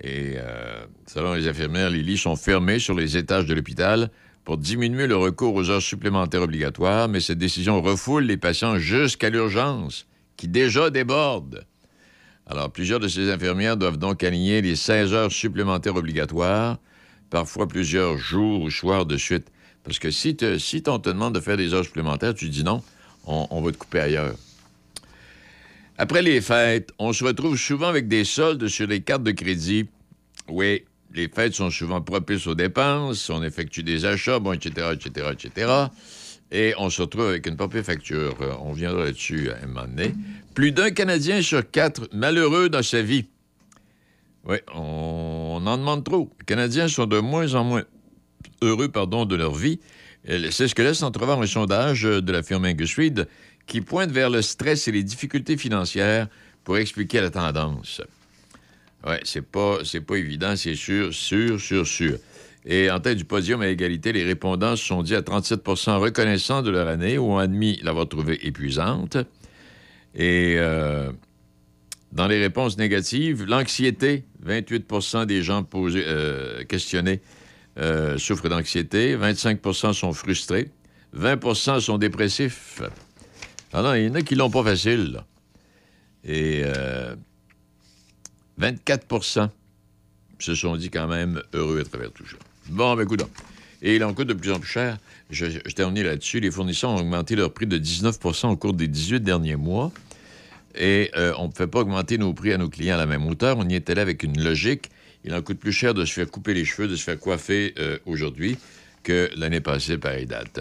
Et euh, selon les infirmières, les lits sont fermés sur les étages de l'hôpital pour diminuer le recours aux heures supplémentaires obligatoires, mais cette décision refoule les patients jusqu'à l'urgence, qui déjà déborde. Alors, plusieurs de ces infirmières doivent donc aligner les 16 heures supplémentaires obligatoires, parfois plusieurs jours ou soirs de suite. Parce que si, on te demande de faire des heures supplémentaires, tu dis non, on, on va te couper ailleurs. Après les fêtes, on se retrouve souvent avec des soldes sur les cartes de crédit. Oui, les fêtes sont souvent propices aux dépenses, on effectue des achats, etc., etc., etc. Et on se retrouve avec une papier facture. On viendra là-dessus à un moment donné. Plus d'un Canadien sur quatre malheureux dans sa vie. Oui, on en demande trop. Les Canadiens sont de moins en moins heureux pardon, de leur vie. C'est ce que laisse entrevoir un sondage de la firme Angus qui pointe vers le stress et les difficultés financières pour expliquer la tendance. Oui, c'est pas, pas évident, c'est sûr, sûr, sûr, sûr. Et en tête du podium à égalité, les répondants se sont dit à 37% reconnaissants de leur année ou ont admis l'avoir trouvée épuisante. Et euh, dans les réponses négatives, l'anxiété, 28% des gens posés, euh, questionnés euh, souffrent d'anxiété, 25% sont frustrés, 20% sont dépressifs. Ah non, il y en a qui l'ont pas facile. Et euh, 24% se sont dit quand même heureux à travers tout ça. Bon, ben, écoute. Et il en coûte de plus en plus cher. Je, termine là-dessus. Les fournisseurs ont augmenté leur prix de 19% au cours des 18 derniers mois. Et euh, on ne peut pas augmenter nos prix à nos clients à la même hauteur. On y est allé avec une logique. Il en coûte plus cher de se faire couper les cheveux, de se faire coiffer euh, aujourd'hui que l'année passée, pareille date.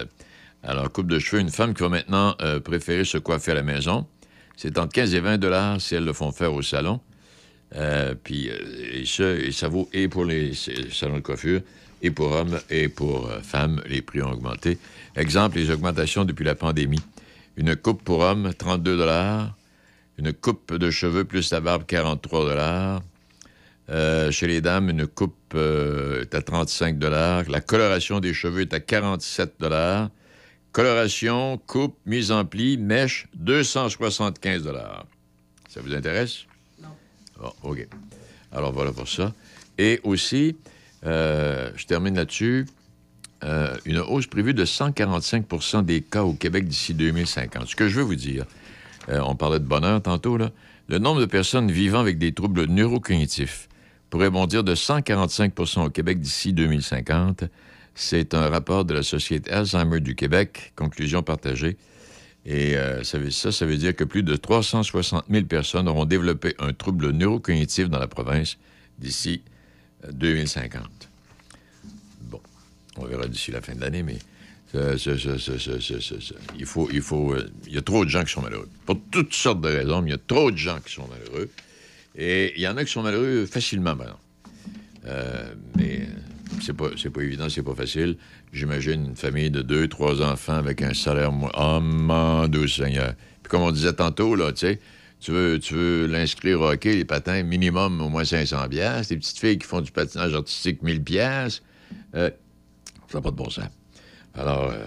Alors, coupe de cheveux, une femme qui va maintenant euh, préférer se coiffer à la maison, c'est entre 15 et 20 dollars si elles le font faire au salon. Euh, puis, euh, et, ça, vaut et pour les salons de coiffure, et pour hommes, et pour femmes, les prix ont augmenté. Exemple, les augmentations depuis la pandémie. Une coupe pour hommes, 32 dollars. Une coupe de cheveux plus la barbe, 43 dollars. Chez les dames, une coupe est à 35 dollars. La coloration des cheveux est à 47 dollars. Coloration, coupe, mise en pli, mèche, 275 dollars. Ça vous intéresse? Non. Bon, OK. Alors voilà pour ça. Et aussi, euh, je termine là-dessus, euh, une hausse prévue de 145% des cas au Québec d'ici 2050. Ce que je veux vous dire, euh, on parlait de bonheur tantôt, là, le nombre de personnes vivant avec des troubles neurocognitifs pourrait bondir de 145% au Québec d'ici 2050. C'est un rapport de la Société Alzheimer du Québec, conclusion partagée. Et euh, ça, ça, veut dire que plus de 360 000 personnes auront développé un trouble neurocognitif dans la province d'ici euh, 2050. Bon, on verra d'ici la fin de l'année, mais euh, il faut, il faut, y a trop de gens qui sont malheureux. Pour toutes sortes de raisons, mais il y a trop de gens qui sont malheureux. Et il y en a qui sont malheureux facilement maintenant. Mais c'est pas, pas évident, c'est pas facile. J'imagine une famille de deux, trois enfants avec un salaire moins. Oh, mon Dieu Seigneur. Puis comme on disait tantôt, là, tu sais, tu veux, tu veux l'inscrire au hockey, les patins, minimum au moins 500 piastres. Les petites filles qui font du patinage artistique, 1000 piastres. Euh, ça n'a pas de bon sens. Alors, euh,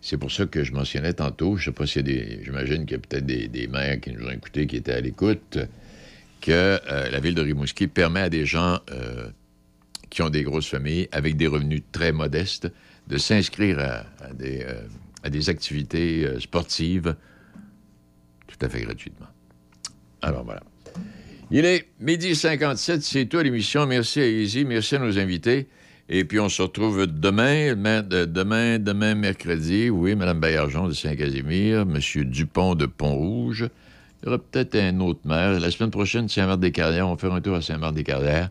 c'est pour ça que je mentionnais tantôt, je sais pas s'il y a des. J'imagine qu'il y a peut-être des, mères qui nous ont écoutés, qui étaient à l'écoute, que euh, la ville de Rimouski permet à des gens qui ont des grosses familles, avec des revenus très modestes, de s'inscrire à, euh, des activités euh, sportives tout à fait gratuitement. Alors voilà. Il est midi 57, c'est tout à l'émission. Merci à Easy, merci à nos invités. Et puis on se retrouve demain, ma- de- demain, demain mercredi. Oui, Mme Baillargeon de Saint-Casimir, M. Dupont de Pont-Rouge. Il y aura peut-être un autre maire. La semaine prochaine, Saint-Marc-des-Carrières. On va faire un tour à Saint-Marc-des-Carrières.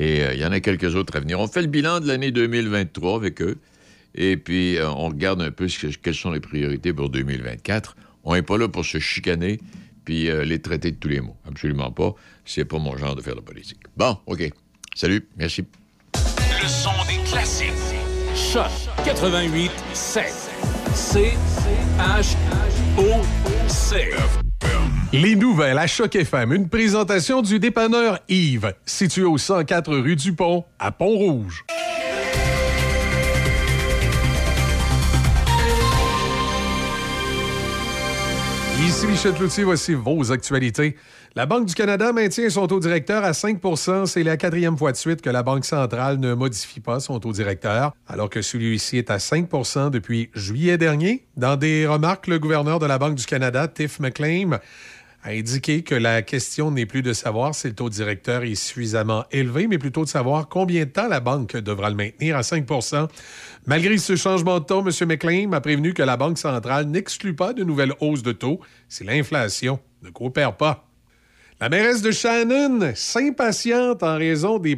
Et euh, il y en a quelques autres à venir. On fait le bilan de l'année 2023 avec eux. Et puis, euh, on regarde un peu ce que- quelles sont les priorités pour 2024. On n'est pas là pour se chicaner puis euh, les traiter de tous les mots. Absolument pas. C'est pas mon genre de faire de politique. Bon, OK. Salut. Merci. Le son des classiques. Choc 88 7. C H O C. Les nouvelles à Choc FM, une présentation du dépanneur Yves, situé au 104 rue du Pont, à Pont-Rouge. Ici Michel Cloutier, voici vos actualités. La Banque du Canada maintient son taux directeur à 5% C'est la quatrième fois de suite que la Banque centrale ne modifie pas son taux directeur, alors que celui-ci est à 5% depuis juillet dernier. Dans des remarques, le gouverneur de la Banque du Canada, Tiff McClain, a indiqué que la question n'est plus de savoir si le taux directeur est suffisamment élevé, mais plutôt de savoir combien de temps la banque devra le maintenir à 5% Malgré ce changement de taux, M. McLean a prévenu que la Banque centrale n'exclut pas de nouvelles hausses de taux si l'inflation ne coopère pas. La mairesse de Shannon s'impatiente en raison des